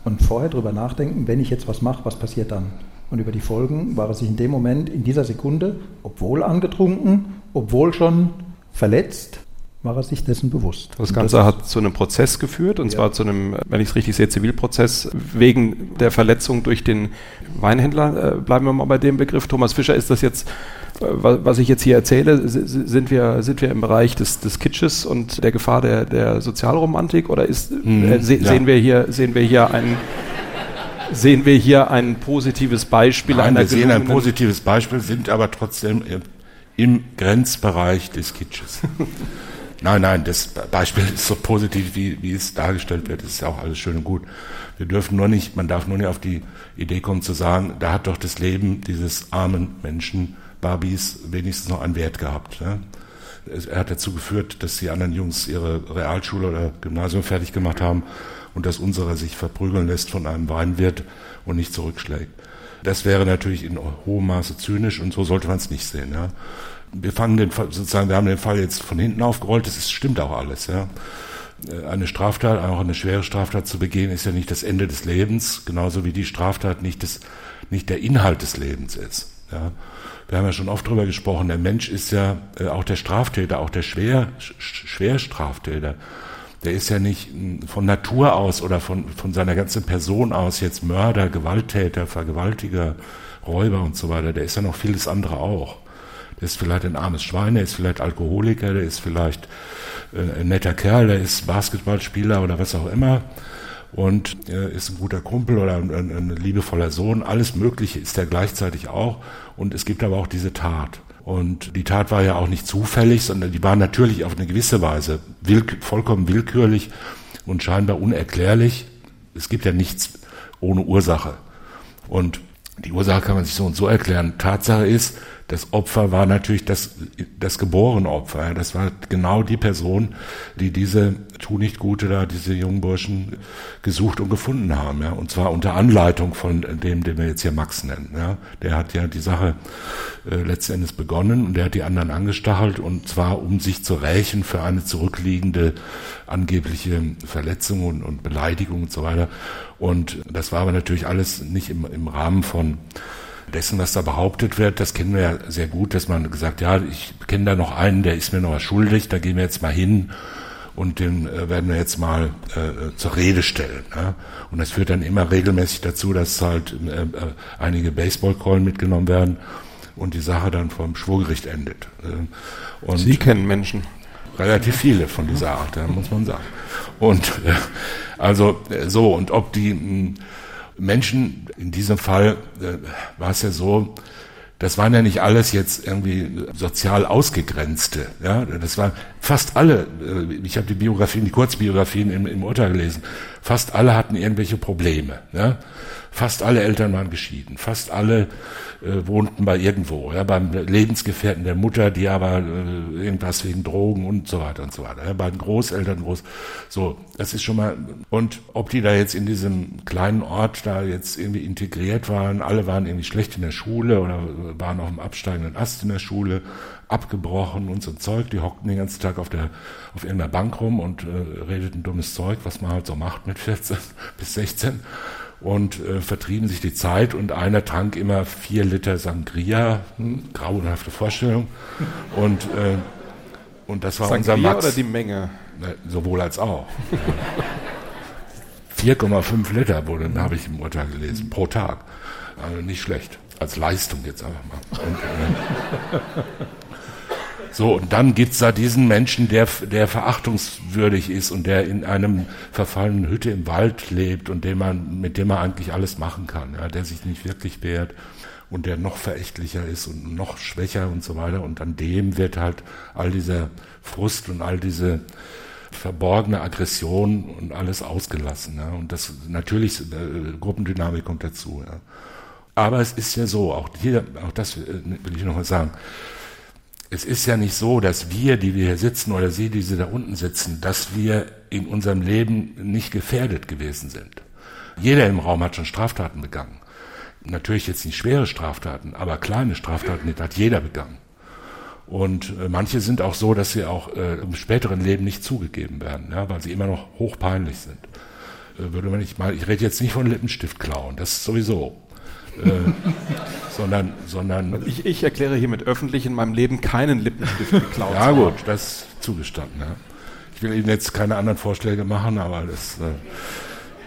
Und vorher drüber nachdenken, wenn ich jetzt was mache, was passiert dann? Und über die Folgen war er sich in dem Moment, in dieser Sekunde, obwohl angetrunken, obwohl schon verletzt, war er sich dessen bewusst. Das Ganze das hat zu einem Prozess geführt, und ja. zwar zu einem, wenn ich es richtig sehe, Zivilprozess wegen der Verletzung durch den Weinhändler. Äh, bleiben wir mal bei dem Begriff. Thomas Fischer, ist das jetzt, was ich jetzt hier erzähle, sind wir, sind wir im Bereich des, des Kitsches und der Gefahr der, der Sozialromantik oder ist, mhm, äh, se, ja. sehen, wir hier, sehen wir hier einen sehen wir hier ein positives Beispiel Nein, einer wir sehen ein positives Beispiel, sind aber trotzdem im Grenzbereich des Kitsches. <laughs> nein, nein, das Beispiel ist so positiv, wie, wie es dargestellt wird. Das ist ja auch alles schön und gut. Wir dürfen nur nicht, man darf nur nicht auf die Idee kommen zu sagen, da hat doch das Leben dieses armen Menschen, Barbies, wenigstens noch einen Wert gehabt. Ne? Er hat dazu geführt, dass die anderen Jungs ihre Realschule oder Gymnasium fertig gemacht haben und dass unserer sich verprügeln lässt von einem Weinwirt und nicht zurückschlägt. Das wäre natürlich in hohem Maße zynisch und so sollte man es nicht sehen. Ja. Wir fangen den Fall, sozusagen, wir haben den Fall jetzt von hinten aufgerollt, das ist, stimmt auch alles. Ja. Eine Straftat, auch eine schwere Straftat zu begehen, ist ja nicht das Ende des Lebens, genauso wie die Straftat nicht, das, nicht der Inhalt des Lebens ist. Ja. Wir haben ja schon oft darüber gesprochen, der Mensch ist ja äh, auch der Straftäter, auch der Schwer, Schwerstraftäter der ist ja nicht von Natur aus oder von, von seiner ganzen Person aus jetzt Mörder, Gewalttäter, Vergewaltiger, Räuber und so weiter. Der ist ja noch vieles andere auch. Der ist vielleicht ein armes Schwein, der ist vielleicht Alkoholiker, der ist vielleicht äh, ein netter Kerl, der ist Basketballspieler oder was auch immer und äh, ist ein guter Kumpel oder ein, ein, ein liebevoller Sohn. Alles Mögliche ist er gleichzeitig auch. Und es gibt aber auch diese Tat. Und die Tat war ja auch nicht zufällig, sondern die war natürlich auf eine gewisse Weise willk vollkommen willkürlich und scheinbar unerklärlich. Es gibt ja nichts ohne Ursache. Und die Ursache kann man sich so und so erklären. Tatsache ist, das Opfer war natürlich das, das geborene Opfer. Das war genau die Person, die diese tu nicht Gute da, diese jungen Burschen gesucht und gefunden haben. Ja. Und zwar unter Anleitung von dem, den wir jetzt hier Max nennen. Ja. Der hat ja die Sache äh, letzten Endes begonnen und der hat die anderen angestachelt und zwar um sich zu rächen für eine zurückliegende angebliche Verletzung und, und Beleidigung und so weiter. Und das war aber natürlich alles nicht im, im Rahmen von dessen, was da behauptet wird, das kennen wir ja sehr gut, dass man gesagt, ja, ich kenne da noch einen, der ist mir noch was schuldig, da gehen wir jetzt mal hin und den äh, werden wir jetzt mal äh, zur Rede stellen. Ja? Und das führt dann immer regelmäßig dazu, dass halt äh, äh einige Baseballkeulen mitgenommen werden und die Sache dann vom Schwurgericht endet. Äh, und Sie kennen Menschen. Relativ viele von dieser Art, muss man sagen. Und äh, also äh, so, und ob die hm, Menschen, in diesem Fall äh, war es ja so, das waren ja nicht alles jetzt irgendwie sozial ausgegrenzte. Ja, das waren fast alle. Äh, ich habe die Biografien, die Kurzbiografien im, im Urteil gelesen. Fast alle hatten irgendwelche Probleme. Ja, fast alle Eltern waren geschieden. Fast alle äh, wohnten bei irgendwo, ja, beim Lebensgefährten der Mutter, die aber äh, irgendwas wegen Drogen und so weiter und so weiter. Ja, bei den Großeltern groß. So, das ist schon mal. Und ob die da jetzt in diesem kleinen Ort da jetzt irgendwie integriert waren, alle waren irgendwie schlecht in der Schule oder waren auf dem absteigenden Ast in der Schule, abgebrochen und so Zeug. Die hockten den ganzen Tag auf der auf irgendeiner Bank rum und äh, redeten dummes Zeug, was man halt so macht mit 14 <laughs> bis 16 und äh, vertrieben sich die Zeit und einer trank immer vier Liter Sangria, hm, grauenhafte Vorstellung. Und, äh, und das war Sangria unser Max. oder die Menge? Ne, sowohl als auch. 4,5 Liter wurde, habe ich im Urteil gelesen, pro Tag. Also nicht schlecht. Als Leistung jetzt einfach mal. Und, äh, so, und dann gibt's da diesen Menschen, der, der verachtungswürdig ist und der in einem verfallenen Hütte im Wald lebt und dem man, mit dem man eigentlich alles machen kann, ja, der sich nicht wirklich wehrt und der noch verächtlicher ist und noch schwächer und so weiter. Und an dem wird halt all dieser Frust und all diese verborgene Aggression und alles ausgelassen. Ja. Und das natürlich äh, Gruppendynamik kommt dazu. Ja. Aber es ist ja so, auch hier, auch das äh, will ich nochmal sagen, es ist ja nicht so, dass wir, die wir hier sitzen oder Sie, die Sie da unten sitzen, dass wir in unserem Leben nicht gefährdet gewesen sind. Jeder im Raum hat schon Straftaten begangen. Natürlich jetzt nicht schwere Straftaten, aber kleine Straftaten hat jeder begangen. Und äh, manche sind auch so, dass sie auch äh, im späteren Leben nicht zugegeben werden, ja, weil sie immer noch hochpeinlich sind. Äh, würde man nicht mal, ich rede jetzt nicht von Lippenstift klauen, das ist sowieso. Äh, sondern, sondern ich, ich, erkläre hiermit öffentlich in meinem Leben keinen Lippenstift geklaut. ja gut, das ist zugestanden. Ja. Ich will Ihnen jetzt keine anderen Vorschläge machen, aber das. Äh,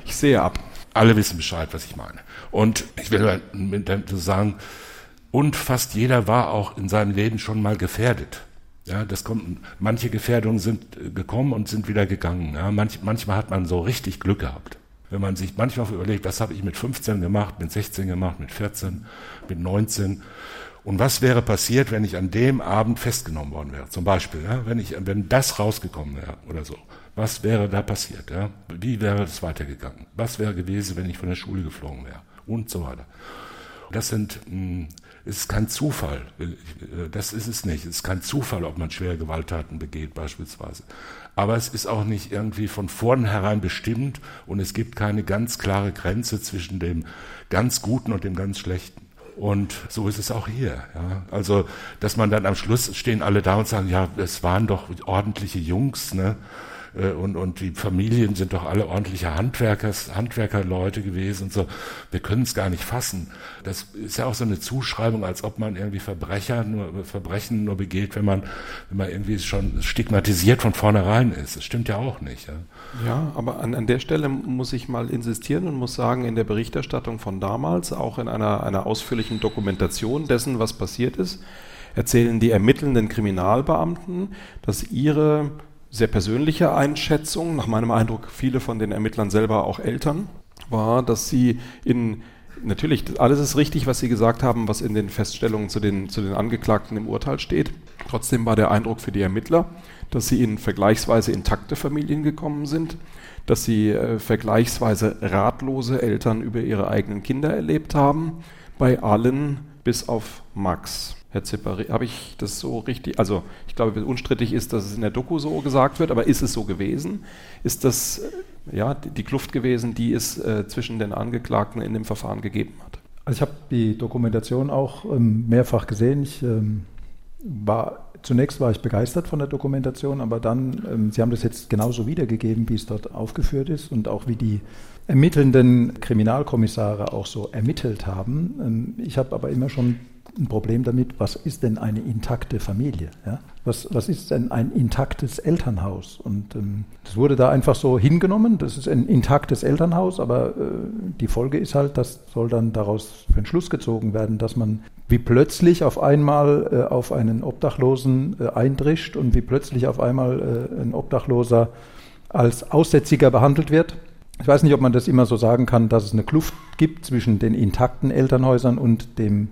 ich sehe ab. Alle wissen Bescheid, was ich meine. Und ich will mit sagen, und fast jeder war auch in seinem Leben schon mal gefährdet. Ja, das kommt, manche Gefährdungen sind äh, gekommen und sind wieder gegangen. Ja, manch, manchmal hat man so richtig Glück gehabt. Wenn man sich manchmal überlegt, was habe ich mit 15 gemacht, mit 16 gemacht, mit 14, mit 19 und was wäre passiert, wenn ich an dem Abend festgenommen worden wäre? Zum Beispiel, ja, wenn, ich, wenn das rausgekommen wäre oder so. Was wäre da passiert? Ja? Wie wäre das weitergegangen? Was wäre gewesen, wenn ich von der Schule geflogen wäre? Und so weiter. Das sind, hm, ist kein Zufall. Das ist es nicht. Es ist kein Zufall, ob man schwere Gewalttaten begeht, beispielsweise aber es ist auch nicht irgendwie von vornherein bestimmt und es gibt keine ganz klare Grenze zwischen dem ganz Guten und dem ganz Schlechten. Und so ist es auch hier. Ja. Also, dass man dann am Schluss stehen alle da und sagen, ja, es waren doch ordentliche Jungs, ne? Äh, und, und die Familien sind doch alle ordentliche Handwerkers, Handwerkerleute gewesen und so. Wir können es gar nicht fassen. Das ist ja auch so eine Zuschreibung, als ob man irgendwie Verbrecher nur, Verbrechen nur begeht, wenn man, wenn man irgendwie schon stigmatisiert von vornherein ist. Das stimmt ja auch nicht. Ja, ja aber an, an der Stelle muss ich mal insistieren und muss sagen, in der Berichterstattung von damals, auch in einer, einer ausführlichen Dokumentation dessen, was passiert ist, erzählen die ermittelnden Kriminalbeamten, dass ihre sehr persönliche Einschätzung, nach meinem Eindruck viele von den Ermittlern selber auch Eltern, war, dass sie in Natürlich, alles ist richtig, was Sie gesagt haben, was in den Feststellungen zu den, zu den Angeklagten im Urteil steht. Trotzdem war der Eindruck für die Ermittler, dass sie in vergleichsweise intakte Familien gekommen sind, dass sie äh, vergleichsweise ratlose Eltern über ihre eigenen Kinder erlebt haben, bei allen bis auf Max. Herr Zipperi, habe ich das so richtig? Also, ich glaube, unstrittig ist, dass es in der Doku so gesagt wird, aber ist es so gewesen? Ist das äh, ja, die Kluft gewesen, die es äh, zwischen den Angeklagten in dem Verfahren gegeben hat? Also, ich habe die Dokumentation auch ähm, mehrfach gesehen. Ich ähm, war. Zunächst war ich begeistert von der Dokumentation, aber dann, ähm, Sie haben das jetzt genauso wiedergegeben, wie es dort aufgeführt ist und auch wie die ermittelnden Kriminalkommissare auch so ermittelt haben. Ähm, ich habe aber immer schon ein Problem damit, was ist denn eine intakte Familie? Ja? Was, was ist denn ein intaktes Elternhaus? Und ähm, das wurde da einfach so hingenommen, das ist ein intaktes Elternhaus, aber äh, die Folge ist halt, das soll dann daraus für einen Schluss gezogen werden, dass man wie plötzlich auf einmal äh, auf einen Obdachlosen äh, eindrischt und wie plötzlich auf einmal äh, ein Obdachloser als Aussätziger behandelt wird. Ich weiß nicht, ob man das immer so sagen kann, dass es eine Kluft gibt zwischen den intakten Elternhäusern und dem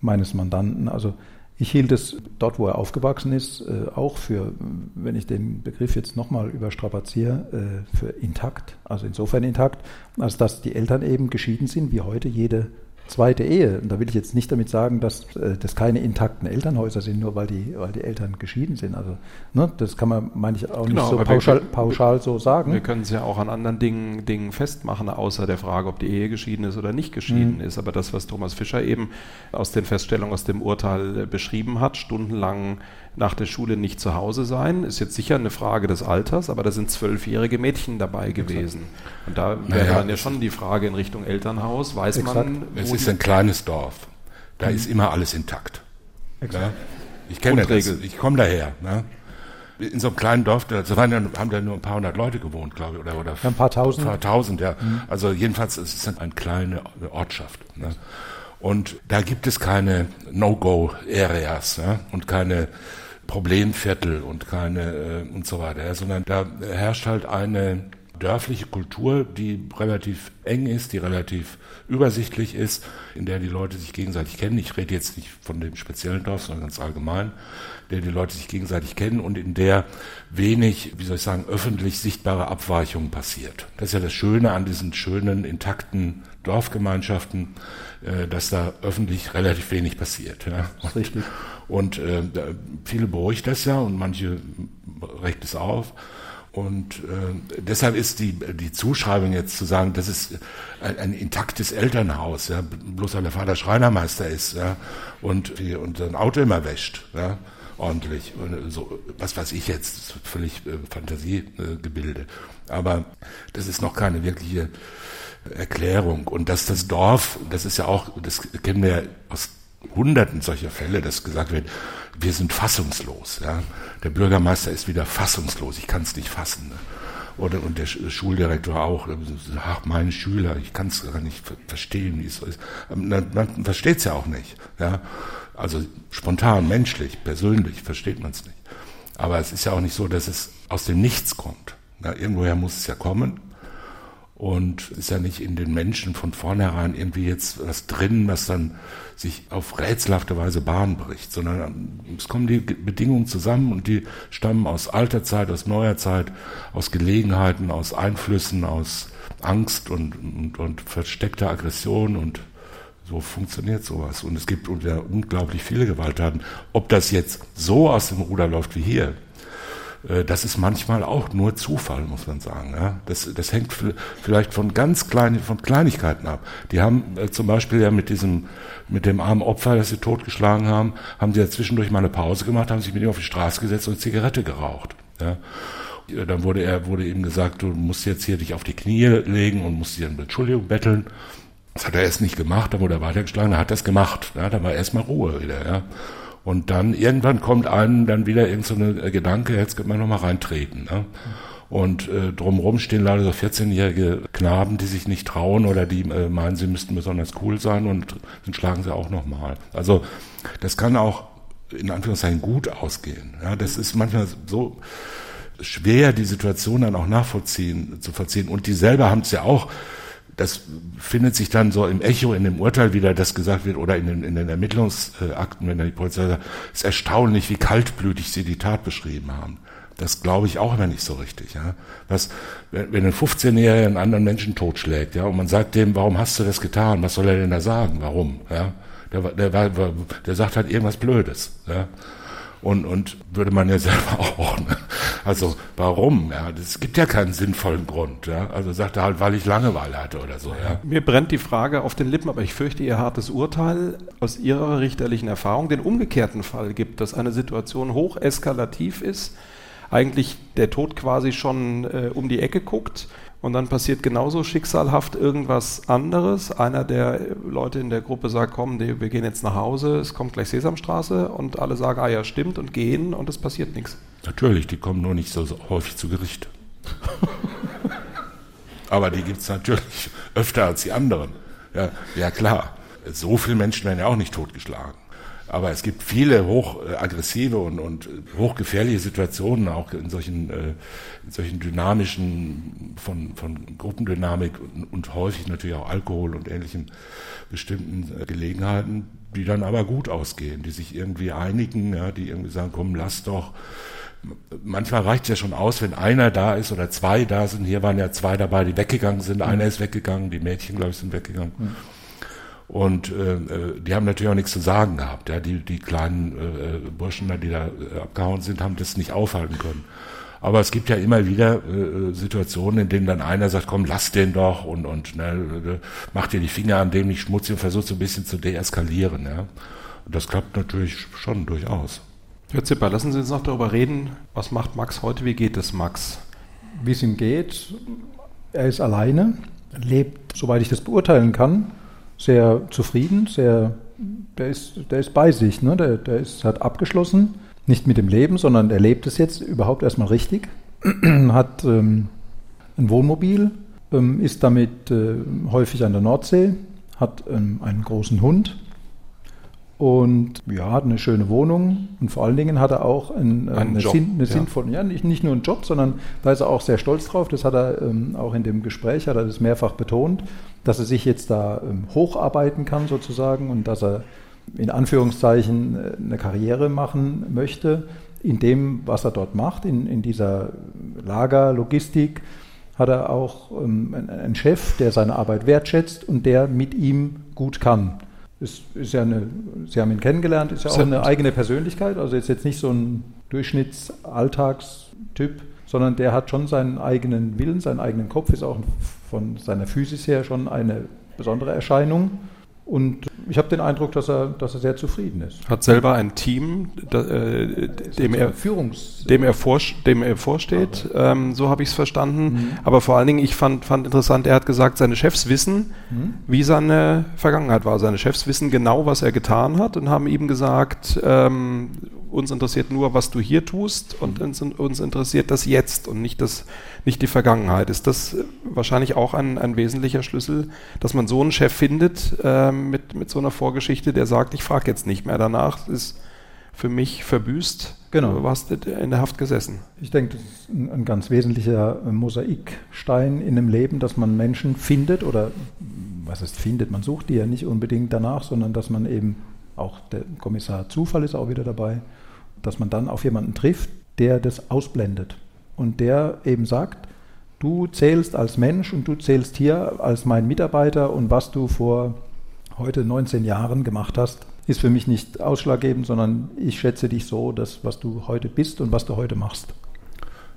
meines Mandanten. Also ich hielt es dort, wo er aufgewachsen ist, äh, auch für, wenn ich den Begriff jetzt nochmal überstrapaziere, äh, für intakt. Also insofern intakt, als dass die Eltern eben geschieden sind, wie heute jede zweite Ehe. Und da will ich jetzt nicht damit sagen, dass äh, das keine intakten Elternhäuser sind, nur weil die, weil die Eltern geschieden sind. Also ne, das kann man, meine ich, auch genau, nicht so pauschal, wir, pauschal, so sagen. Wir können es ja auch an anderen Dingen, Dingen festmachen, außer der Frage, ob die Ehe geschieden ist oder nicht geschieden mhm. ist. Aber das, was Thomas Fischer eben aus den Feststellungen aus dem Urteil beschrieben hat, stundenlang nach der Schule nicht zu Hause sein. Ist jetzt sicher eine Frage des Alters, aber da sind zwölfjährige Mädchen dabei gewesen. Und da wäre naja, dann ja schon die Frage in Richtung Elternhaus. Weiß exakt. man. Es ist ein kleines Dorf. Da mhm. ist immer alles intakt. Ja? Ich kenne das. Ich komme daher. Ne? in so einem kleinen Dorf, da waren, haben da nur ein paar hundert Leute gewohnt, glaube ich, oder, oder ein paar tausend. Ein paar tausend, ja. Mhm. Also jedenfalls es ist es eine kleine Ortschaft. Ne? Und da gibt es keine No-Go-Areas ne? und keine Problemviertel und keine äh, und so weiter, sondern da herrscht halt eine dörfliche Kultur, die relativ eng ist, die relativ übersichtlich ist, in der die Leute sich gegenseitig kennen. Ich rede jetzt nicht von dem speziellen Dorf, sondern ganz allgemein, in der die Leute sich gegenseitig kennen und in der wenig, wie soll ich sagen, öffentlich sichtbare Abweichungen passiert. Das ist ja das Schöne an diesen schönen, intakten Dorfgemeinschaften, dass da öffentlich relativ wenig passiert. Ja. Ist richtig. Und äh, viele beruhigt das ja und manche regt es auf. Und äh, deshalb ist die, die Zuschreibung jetzt zu sagen, das ist ein, ein intaktes Elternhaus, ja, bloß weil der Vater Schreinermeister ist ja, und, und sein Auto immer wäscht, ja, ordentlich. Und so, was weiß ich jetzt, völlig äh, Fantasiegebilde. Äh, Aber das ist noch keine wirkliche Erklärung. Und dass das Dorf, das ist ja auch, das kennen wir ja aus Hunderten solcher Fälle, dass gesagt wird, wir sind fassungslos. Ja? Der Bürgermeister ist wieder fassungslos, ich kann es nicht fassen. Ne? Oder, und der Schuldirektor auch. Ach, meine Schüler, ich kann es gar nicht verstehen, wie es so ist. Ähm, man, man versteht es ja auch nicht. Ja? Also spontan, menschlich, persönlich versteht man es nicht. Aber es ist ja auch nicht so, dass es aus dem Nichts kommt. Ja, irgendwoher muss es ja kommen und ist ja nicht in den Menschen von vornherein irgendwie jetzt was drin, was dann sich auf rätselhafte Weise Bahn bricht, sondern es kommen die Bedingungen zusammen und die stammen aus alter Zeit, aus neuer Zeit, aus Gelegenheiten, aus Einflüssen, aus Angst und, und, und versteckter Aggression und so funktioniert sowas. Und es gibt unglaublich viele Gewalttaten. Ob das jetzt so aus dem Ruder läuft wie hier, das ist manchmal auch nur Zufall, muss man sagen. Ja? Das, das hängt vielleicht von ganz kleinen, von Kleinigkeiten ab. Die haben äh, zum Beispiel ja mit diesem, mit dem armen Opfer, das sie totgeschlagen haben, haben sie ja zwischendurch mal eine Pause gemacht, haben sich mit ihm auf die Straße gesetzt und Zigarette geraucht. Ja? Dann wurde er, wurde ihm gesagt, du musst jetzt hier dich auf die Knie legen und musst dir eine Entschuldigung betteln. Das hat er erst nicht gemacht, dann wurde er weitergeschlagen, dann hat er es gemacht. Ja, da war erstmal Ruhe wieder, ja. Und dann irgendwann kommt einem dann wieder irgend so äh, Gedanke, jetzt könnte man nochmal reintreten. Ne? Und äh, drumherum stehen leider so 14-jährige Knaben, die sich nicht trauen oder die äh, meinen, sie müssten besonders cool sein und dann schlagen sie auch nochmal. Also das kann auch in Anführungszeichen gut ausgehen. Ja, das ist manchmal so schwer, die Situation dann auch nachvollziehen zu vollziehen. Und die selber haben es ja auch das findet sich dann so im Echo in dem Urteil wieder, das gesagt wird, oder in den, in den Ermittlungsakten, wenn dann die Polizei sagt, es ist erstaunlich, wie kaltblütig sie die Tat beschrieben haben. Das glaube ich auch immer nicht so richtig. Ja. Was, wenn ein 15-Jähriger einen anderen Menschen totschlägt, ja, und man sagt dem, warum hast du das getan? Was soll er denn da sagen? Warum? Ja. Der, der, der, der sagt halt irgendwas Blödes. Ja und, und würde man ja <laughs> selber auch. Ne? Also warum? Ja, es gibt ja keinen sinnvollen Grund. Ja? Also sagt er halt, weil ich Langeweile hatte oder so. Ja? Mir brennt die Frage auf den Lippen, aber ich fürchte, Ihr hartes Urteil aus Ihrer richterlichen Erfahrung den umgekehrten Fall gibt, dass eine Situation hoch eskalativ ist, eigentlich der Tod quasi schon äh, um die Ecke guckt und dann passiert genauso schicksalhaft irgendwas anderes. Einer der Leute in der Gruppe sagt, komm, wir gehen jetzt nach Hause, es kommt gleich Sesamstraße und alle sagen, ah ja, stimmt und gehen und es passiert nichts. Natürlich, die kommen nur nicht so, häufig zu Gericht. <laughs> Aber die gibt es natürlich öfter als die anderen. Ja, ja klar, so viele Menschen werden ja auch nicht totgeschlagen. Aber es gibt viele hochaggressive und, und hochgefährliche Situationen, auch in solchen, äh, in solchen dynamischen, von, von Gruppendynamik und, und häufig natürlich auch Alkohol und ähnlichen bestimmten äh, Gelegenheiten, die dann aber gut ausgehen, die sich irgendwie einigen, ja, die irgendwie sagen, komm, lass doch. Manchmal reicht es ja schon aus, wenn einer da ist oder zwei da sind. Hier waren ja zwei dabei, die weggegangen sind. Einer ist weggegangen, die Mädchen, glaube ich, sind weggegangen. Mhm. Und äh, äh, die haben natürlich auch nichts zu sagen gehabt. Ja, die, die kleinen äh, Burschen, die da äh, abgehauen sind, haben das nicht aufhalten können. Aber es gibt ja immer wieder äh, Situationen, in denen dann einer sagt, komm, lass den doch und, und ne, äh, mach dir die Finger an dem nicht schmutzig und versucht so ein bisschen zu deeskalieren. Ja. Und das klappt natürlich schon durchaus. Herr Zipper, lassen Sie uns noch darüber reden, was macht Max heute, wie geht es Max? Wie es ihm geht, er ist alleine, lebt, soweit ich das beurteilen kann, sehr zufrieden, sehr, der ist, der ist bei sich, ne? der, der ist, hat abgeschlossen, nicht mit dem Leben, sondern er lebt es jetzt überhaupt erstmal richtig, <clears throat> hat ähm, ein Wohnmobil, ähm, ist damit äh, häufig an der Nordsee, hat ähm, einen großen Hund, und ja, hat eine schöne Wohnung und vor allen Dingen hat er auch ein, äh, eine, Job, Sinn, eine ja. sinnvolle, ja, nicht, nicht nur einen Job, sondern da ist er auch sehr stolz drauf. Das hat er ähm, auch in dem Gespräch, hat er das mehrfach betont, dass er sich jetzt da ähm, hocharbeiten kann sozusagen und dass er in Anführungszeichen äh, eine Karriere machen möchte in dem, was er dort macht, in, in dieser Lagerlogistik hat er auch ähm, einen Chef, der seine Arbeit wertschätzt und der mit ihm gut kann. Ist, ist ja eine, Sie haben ihn kennengelernt, ist ja auch eine eigene Persönlichkeit, also ist jetzt nicht so ein Durchschnittsalltagstyp, sondern der hat schon seinen eigenen Willen, seinen eigenen Kopf, ist auch von seiner Physis her schon eine besondere Erscheinung. Und ich habe den Eindruck, dass er, dass er sehr zufrieden ist. Hat selber ein Team, da, äh, dem, er, Führungs dem, er vor, dem er vorsteht, ähm, so habe ich es verstanden. Mhm. Aber vor allen Dingen, ich fand, fand interessant, er hat gesagt, seine Chefs wissen, mhm. wie seine Vergangenheit war. Seine Chefs wissen genau, was er getan hat und haben ihm gesagt, ähm, uns interessiert nur, was du hier tust und uns, uns, interessiert das Jetzt und nicht, das, nicht die Vergangenheit. Ist das wahrscheinlich auch ein, ein wesentlicher Schlüssel, dass man so einen Chef findet äh, mit, mit so einer Vorgeschichte, der sagt, ich frage jetzt nicht mehr danach, das ist für mich verbüßt. Genau. Du warst in der Haft gesessen. Ich denke, das ist ein, ein ganz wesentlicher Mosaikstein in einem Leben, dass man Menschen findet oder was heißt findet, man sucht die ja nicht unbedingt danach, sondern dass man eben auch der Kommissar Zufall ist auch wieder dabei, dass man dann auf jemanden trifft, der das ausblendet und der eben sagt, du zählst als Mensch und du zählst hier als mein Mitarbeiter und was du vor heute 19 Jahren gemacht hast, ist für mich nicht ausschlaggebend, sondern ich schätze dich so, dass was du heute bist und was du heute machst.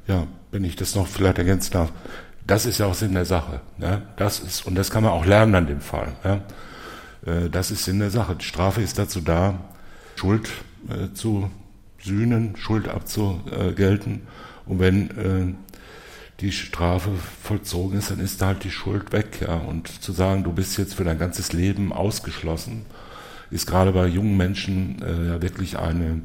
Ja, wenn ich das noch vielleicht ergänzen darf, das ist ja auch Sinn der Sache. Ne? Das ist, und das kann man auch lernen an dem Fall. Ja? Äh, das ist Sinn der Sache. Die Strafe ist dazu da, Schuld äh, zu sühnen, Schuld abzugelten. Und wenn äh, die Strafe vollzogen ist, dann ist da halt die Schuld weg. Ja. Und zu sagen, du bist jetzt für dein ganzes Leben ausgeschlossen, ist gerade bei jungen Menschen äh, ja wirklich eine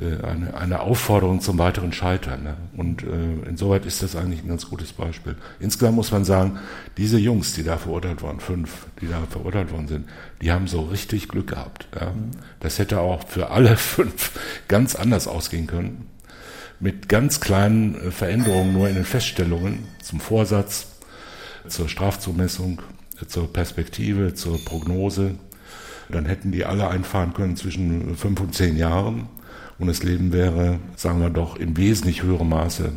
eine, eine Aufforderung zum weiteren Scheitern. Ne? Und äh, insoweit ist das eigentlich ein ganz gutes Beispiel. Insgesamt muss man sagen, diese Jungs, die da verurteilt wurden, fünf, die da verurteilt worden sind, die haben so richtig Glück gehabt. Ja? Mhm. Das hätte auch für alle <laughs> fünf ganz anders ausgehen können. Mit ganz kleinen äh, Veränderungen nur in den Feststellungen zum Vorsatz, zur Strafzumessung, zur Perspektive, zur Prognose. Dann hätten die alle einfahren können zwischen fünf und zehn Jahren und das Leben wäre, sagen wir doch, im wesentlich höherem Maße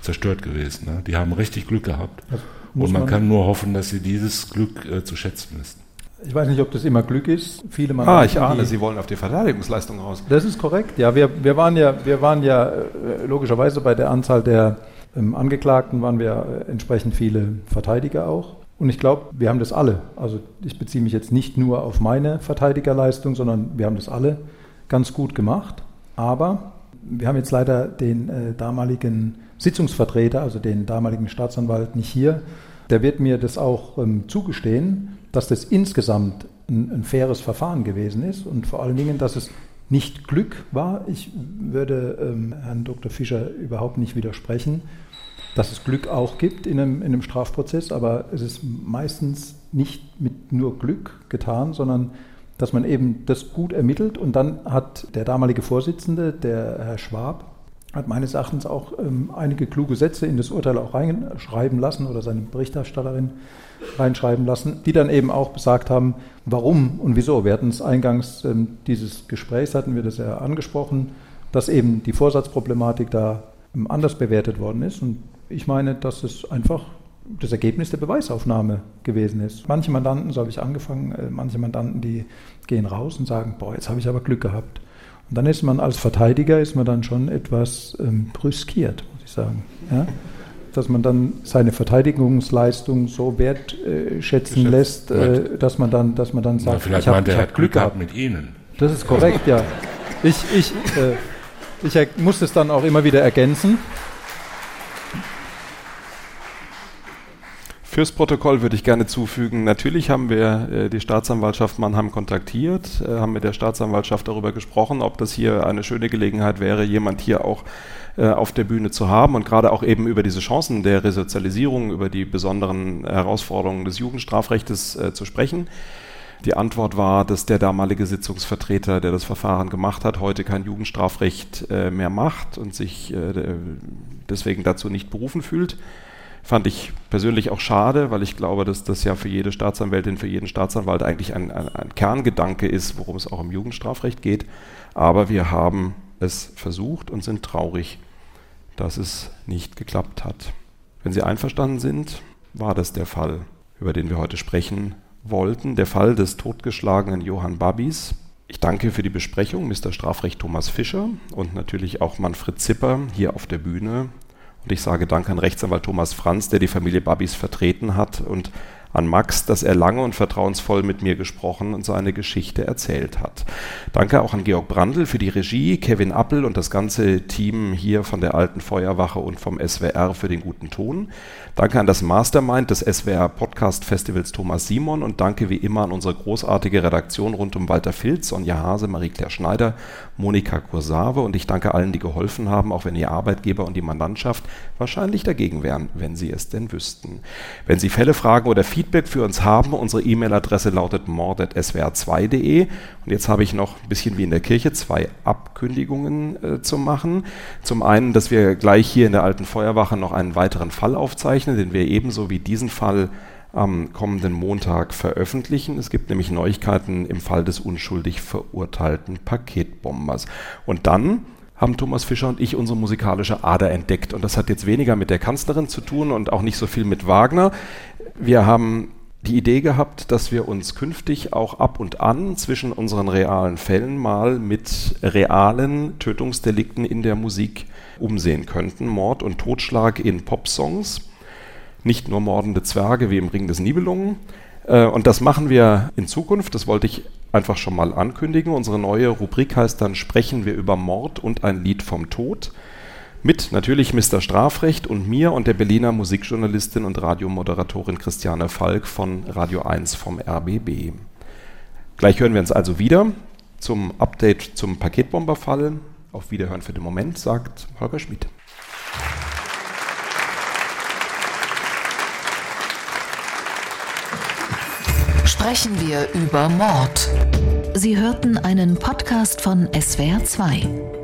zerstört gewesen. Ne? Die haben richtig Glück gehabt. Und man, man, kann nur hoffen, dass sie dieses Glück äh, zu schätzen wissen. Ich weiß nicht, ob das immer Glück ist. Viele Mandanten, ah, ich ahne, die, Sie wollen auf die Verteidigungsleistung raus. Das ist korrekt. Ja, wir, wir waren ja, wir waren ja äh, logischerweise bei der Anzahl der ähm, Angeklagten waren wir äh, entsprechend viele Verteidiger auch. Und ich glaube, wir haben das alle. Also ich beziehe mich jetzt nicht nur auf meine Verteidigerleistung, sondern wir haben das alle ganz gut gemacht. Aber wir haben jetzt leider den äh, damaligen Sitzungsvertreter, also den damaligen Staatsanwalt, nicht hier. Der wird mir das auch ähm, zugestehen, dass das insgesamt ein, ein, faires Verfahren gewesen ist und vor allen Dingen, dass es nicht Glück war. Ich würde ähm, Herrn Dr. Fischer überhaupt nicht widersprechen, dass es Glück auch gibt in einem, in einem Strafprozess, aber es ist meistens nicht mit nur Glück getan, sondern dass man eben das gut ermittelt und dann hat der damalige Vorsitzende, der Herr Schwab, hat meines Erachtens auch ähm, einige kluge Sätze in das Urteil auch reinschreiben lassen oder seine Berichterstatterin reinschreiben lassen, die dann eben auch besagt haben, warum und wieso. Wir hatten es eingangs ähm, dieses Gesprächs, hatten wir das ja angesprochen, dass eben die Vorsatzproblematik da ähm, anders bewertet worden ist. Und ich meine, dass es einfach das Ergebnis der Beweisaufnahme gewesen ist. Manche Mandanten, so habe ich angefangen, äh, manche Mandanten, die gehen raus und sagen, boah, jetzt habe ich aber Glück gehabt. Und dann ist man als Verteidiger, ist man dann schon etwas ähm, brüskiert, muss ich sagen. Ja? Dass man dann seine Verteidigungsleistung so wertschätzen äh, lässt, äh, dass, man dann, dass man dann sagt, Na, vielleicht ich habe hab Glück gehabt mit Ihnen. Das ist korrekt, ja. Ich, ich, äh, ich muss es dann auch immer wieder ergänzen. Fürs Protokoll würde ich gerne zufügen, natürlich haben wir äh, die Staatsanwaltschaft Mannheim kontaktiert, äh, haben mit der Staatsanwaltschaft darüber gesprochen, ob das hier eine schöne Gelegenheit wäre, jemand hier auch äh, auf der Bühne zu haben und gerade auch eben über diese Chancen der Resozialisierung, über die besonderen Herausforderungen des Jugendstrafrechtes äh, zu sprechen. Die Antwort war, dass der damalige Sitzungsvertreter, der das Verfahren gemacht hat, heute kein Jugendstrafrecht äh, mehr macht und sich äh, deswegen dazu nicht berufen fühlt. Fand ich persönlich auch schade, weil ich glaube, dass das ja für jede Staatsanwältin, für jeden Staatsanwalt eigentlich ein, ein, ein Kerngedanke ist, worum es auch im Jugendstrafrecht geht. Aber wir haben es versucht und sind traurig, dass es nicht geklappt hat. Wenn Sie einverstanden sind, war das der Fall, über den wir heute sprechen wollten, der Fall des totgeschlagenen Johann Babis. Ich danke für die Besprechung Mr. Strafrecht Thomas Fischer und natürlich auch Manfred Zipper hier auf der Bühne und ich sage Dank an Rechtsanwalt Thomas Franz, der die Familie Babis vertreten hat. Und an Max, dass er lange und vertrauensvoll mit mir gesprochen und seine Geschichte erzählt hat. Danke auch an Georg Brandl für die Regie, Kevin Appel und das ganze Team hier von der Alten Feuerwache und vom SWR für den guten Ton. Danke an das Mastermind des SWR Podcast Festivals Thomas Simon und danke wie immer an unsere großartige Redaktion rund um Walter Filz, Sonja Hase, Marie-Claire Schneider, Monika Kursave und ich danke allen, die geholfen haben, auch wenn ihr Arbeitgeber und die Mandantschaft wahrscheinlich dagegen wären, wenn sie es denn wüssten. Wenn Sie Fälle, Fragen oder Feedback für uns haben, unsere E-Mail-Adresse lautet mord.swr2.de und jetzt habe ich noch ein bisschen wie in der Kirche zwei Abkündigungen äh, zu machen. Zum einen, dass wir gleich hier in der alten Feuerwache noch einen weiteren Fall aufzeichnen, den wir ebenso wie diesen Fall am kommenden Montag veröffentlichen. Es gibt nämlich Neuigkeiten im Fall des unschuldig verurteilten Paketbombers. Und dann haben Thomas Fischer und ich unsere musikalische Ader entdeckt. Und das hat jetzt weniger mit der Kanzlerin zu tun und auch nicht so viel mit Wagner. Wir haben die Idee gehabt, dass wir uns künftig auch ab und an zwischen unseren realen Fällen mal mit realen Tötungsdelikten in der Musik umsehen könnten. Mord und Totschlag in Popsongs nicht nur mordende Zwerge wie im Ring des Nibelungen. Äh, und das machen wir in Zukunft, das wollte ich einfach schon mal ankündigen. Unsere neue Rubrik heißt dann Sprechen wir über Mord und ein Lied vom Tod. Mit natürlich Mr. Strafrecht und mir und der Berliner Musikjournalistin und Radiomoderatorin Christiane Falk von Radio 1 vom RBB. Gleich hören wir uns also wieder zum Update zum Paketbomberfall. Auf Wiederhören für den Moment, sagt Holger Schmidt. sprechen wir über Mord. Sie hörten einen Podcast von SWR2.